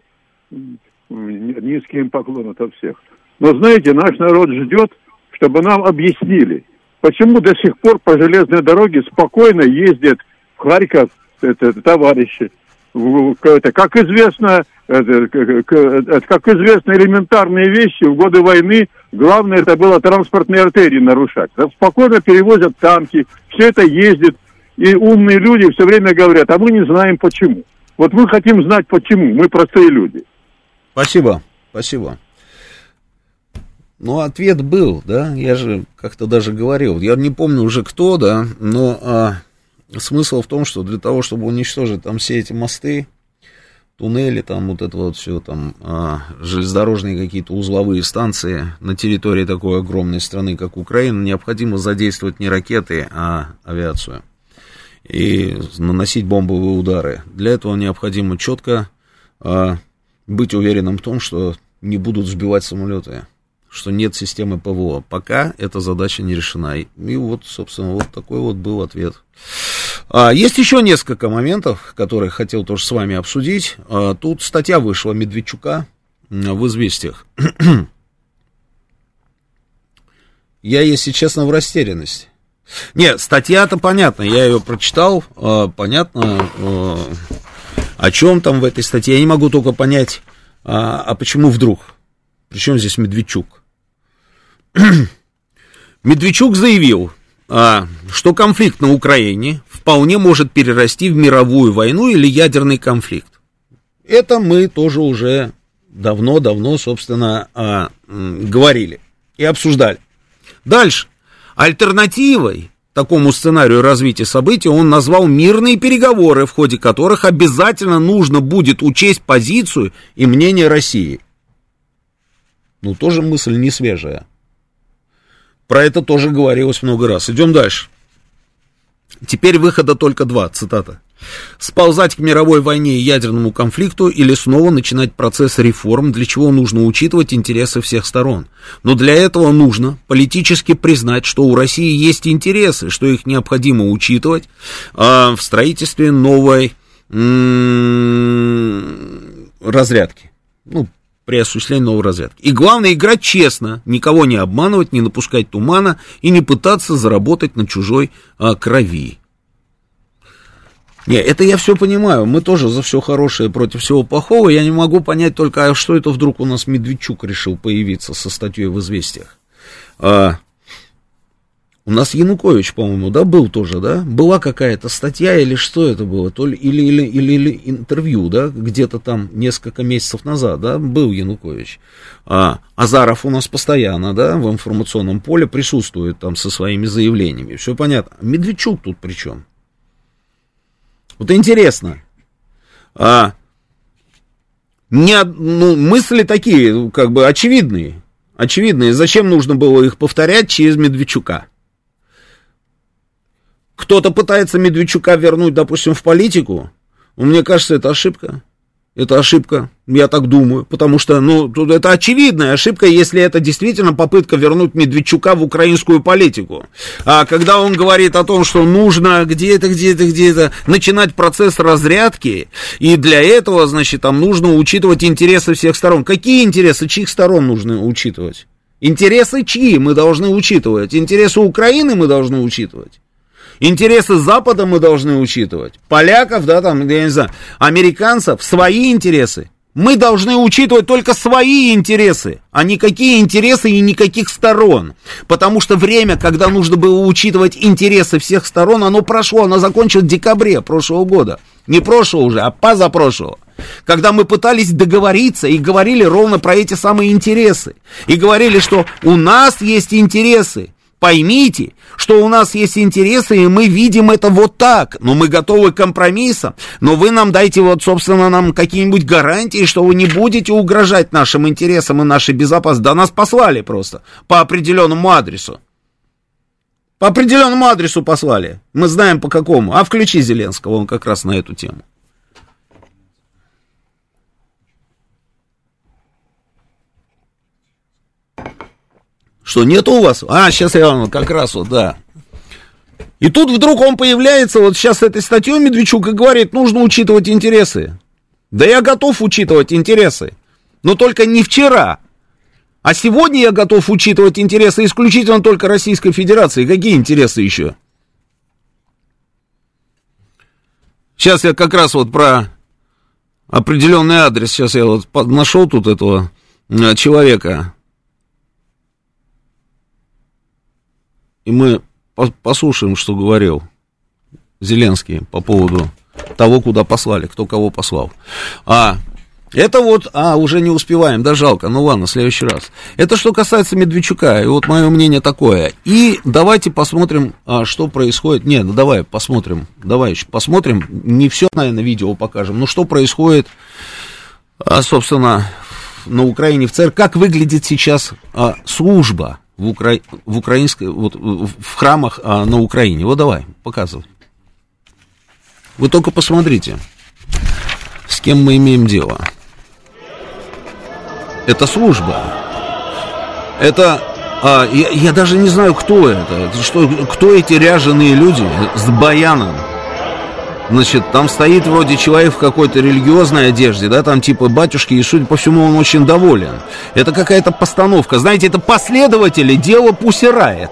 Низкий им поклон от всех. Но знаете, наш народ ждет, чтобы нам объяснили, почему до сих пор по железной дороге спокойно ездят в Харьков это, товарищи. Это, как известно, это, как известно, элементарные вещи в годы войны, главное это было транспортные артерии нарушать. Спокойно перевозят танки, все это ездит, и умные люди все время говорят, а мы не знаем почему. Вот мы хотим знать почему, мы простые люди. Спасибо, спасибо. Ну, ответ был, да, я же как-то даже говорил, я не помню уже кто, да, но а, смысл в том, что для того, чтобы уничтожить там все эти мосты, туннели, там вот это вот все, там а, железнодорожные какие-то узловые станции на территории такой огромной страны, как Украина, необходимо задействовать не ракеты, а авиацию и наносить бомбовые удары. Для этого необходимо четко а, быть уверенным в том, что не будут сбивать самолеты, что нет системы ПВО. Пока эта задача не решена. И, и вот, собственно, вот такой вот был ответ. А, есть еще несколько моментов, которые хотел тоже с вами обсудить. А, тут статья вышла Медведчука в «Известиях». Я, если честно, в растерянности. Нет, статья-то понятна, я ее прочитал, э, понятно, э, о чем там в этой статье. Я не могу только понять, а, а почему вдруг? Причем здесь Медведчук? Медведчук заявил, а, что конфликт на Украине вполне может перерасти в мировую войну или ядерный конфликт. Это мы тоже уже давно-давно, собственно, а, говорили и обсуждали. Дальше. Альтернативой такому сценарию развития событий он назвал мирные переговоры, в ходе которых обязательно нужно будет учесть позицию и мнение России. Ну, тоже мысль не свежая. Про это тоже говорилось много раз. Идем дальше. Теперь выхода только два, цитата. Сползать к мировой войне и ядерному конфликту или снова начинать процесс реформ, для чего нужно учитывать интересы всех сторон. Но для этого нужно политически признать, что у России есть интересы, что их необходимо учитывать а, в строительстве новой разрядки. Ну, при осуществлении новой разрядки. И главное играть честно, никого не обманывать, не напускать тумана и не пытаться заработать на чужой а, крови. Не, это я все понимаю. Мы тоже за все хорошее против всего плохого. Я не могу понять только, а что это вдруг у нас Медведчук решил появиться со статьей в известиях. А, у нас Янукович, по-моему, да, был тоже, да? Была какая-то статья или что это было? То ли, или, или, или, или интервью, да, где-то там несколько месяцев назад, да, был Янукович. А, Азаров у нас постоянно, да, в информационном поле присутствует там со своими заявлениями. Все понятно. Медведчук тут при чем? Вот интересно, а, Не, ну, мысли такие, как бы очевидные. Очевидные. Зачем нужно было их повторять через Медведчука? Кто-то пытается Медведчука вернуть, допустим, в политику. Мне кажется, это ошибка. Это ошибка, я так думаю, потому что, ну, это очевидная ошибка, если это действительно попытка вернуть Медведчука в украинскую политику. А когда он говорит о том, что нужно где-то, где-то, где-то начинать процесс разрядки, и для этого, значит, там нужно учитывать интересы всех сторон. Какие интересы, чьих сторон нужно учитывать? Интересы чьи мы должны учитывать? Интересы Украины мы должны учитывать? Интересы Запада мы должны учитывать. Поляков, да, там, я не знаю, американцев, свои интересы. Мы должны учитывать только свои интересы, а никакие интересы и никаких сторон. Потому что время, когда нужно было учитывать интересы всех сторон, оно прошло, оно закончилось в декабре прошлого года. Не прошлого уже, а позапрошлого. Когда мы пытались договориться и говорили ровно про эти самые интересы. И говорили, что у нас есть интересы. Поймите, что у нас есть интересы, и мы видим это вот так. Но мы готовы к компромиссам. Но вы нам дайте вот, собственно, нам какие-нибудь гарантии, что вы не будете угрожать нашим интересам и нашей безопасности. Да нас послали просто по определенному адресу. По определенному адресу послали. Мы знаем по какому. А включи Зеленского, он как раз на эту тему. Что, нет у вас? А, сейчас я вам как раз вот, да. И тут вдруг он появляется вот сейчас с этой статьей Медведчук и говорит, нужно учитывать интересы. Да я готов учитывать интересы, но только не вчера. А сегодня я готов учитывать интересы исключительно только Российской Федерации. Какие интересы еще? Сейчас я как раз вот про определенный адрес, сейчас я вот нашел тут этого э, человека. И мы послушаем, что говорил Зеленский по поводу того, куда послали, кто кого послал. А это вот, а, уже не успеваем, да жалко, ну ладно, в следующий раз. Это что касается Медведчука, и вот мое мнение такое. И давайте посмотрим, а, что происходит. Не, ну давай посмотрим, давай посмотрим, не все, наверное, видео покажем, но что происходит, а, собственно, на Украине в церкви, как выглядит сейчас а, служба в, Укра... в украинской, вот в храмах а, на Украине. Вот давай, показывай. Вы только посмотрите, с кем мы имеем дело. Это служба. Это а, я, я даже не знаю, кто это. Что, кто эти ряженые люди с баяном? Значит, там стоит вроде человек в какой-то религиозной одежде, да, там типа батюшки, и, судя по всему, он очень доволен. Это какая-то постановка. Знаете, это последователи дела Пусирает.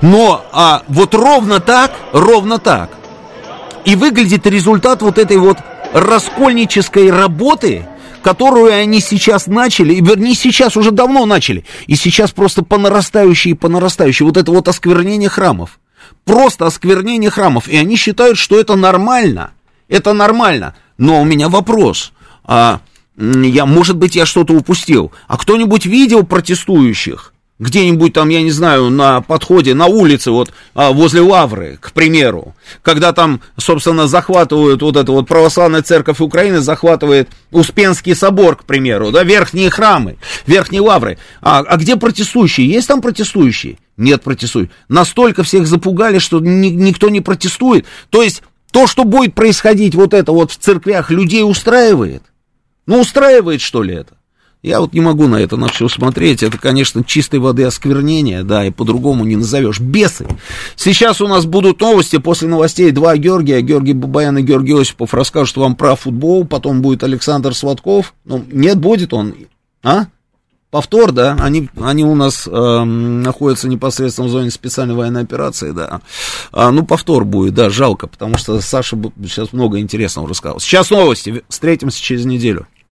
Но а, вот ровно так, ровно так. И выглядит результат вот этой вот раскольнической работы, которую они сейчас начали, вернее сейчас уже давно начали, и сейчас просто по нарастающей и по нарастающей, вот это вот осквернение храмов просто осквернение храмов, и они считают, что это нормально. Это нормально. Но у меня вопрос. А, я, может быть, я что-то упустил. А кто-нибудь видел протестующих? где-нибудь там, я не знаю, на подходе, на улице, вот а, возле Лавры, к примеру, когда там, собственно, захватывают вот эту вот православная церковь Украины, захватывает Успенский собор, к примеру, да, верхние храмы, верхние Лавры. А, а где протестующие? Есть там протестующие? Нет протестующих. Настолько всех запугали, что ни, никто не протестует. То есть то, что будет происходить вот это вот в церквях, людей устраивает? Ну, устраивает, что ли, это? Я вот не могу на это на все смотреть. Это, конечно, чистой воды осквернение, да, и по-другому не назовешь. Бесы. Сейчас у нас будут новости. После новостей два Георгия, Георгий Бабаян и Георгий Осипов расскажут вам про футбол. Потом будет Александр Сватков. Ну, нет, будет он. А? Повтор, да, они, они у нас э, находятся непосредственно в зоне специальной военной операции, да. А, ну, повтор будет, да, жалко, потому что Саша сейчас много интересного рассказал. Сейчас новости, встретимся через неделю.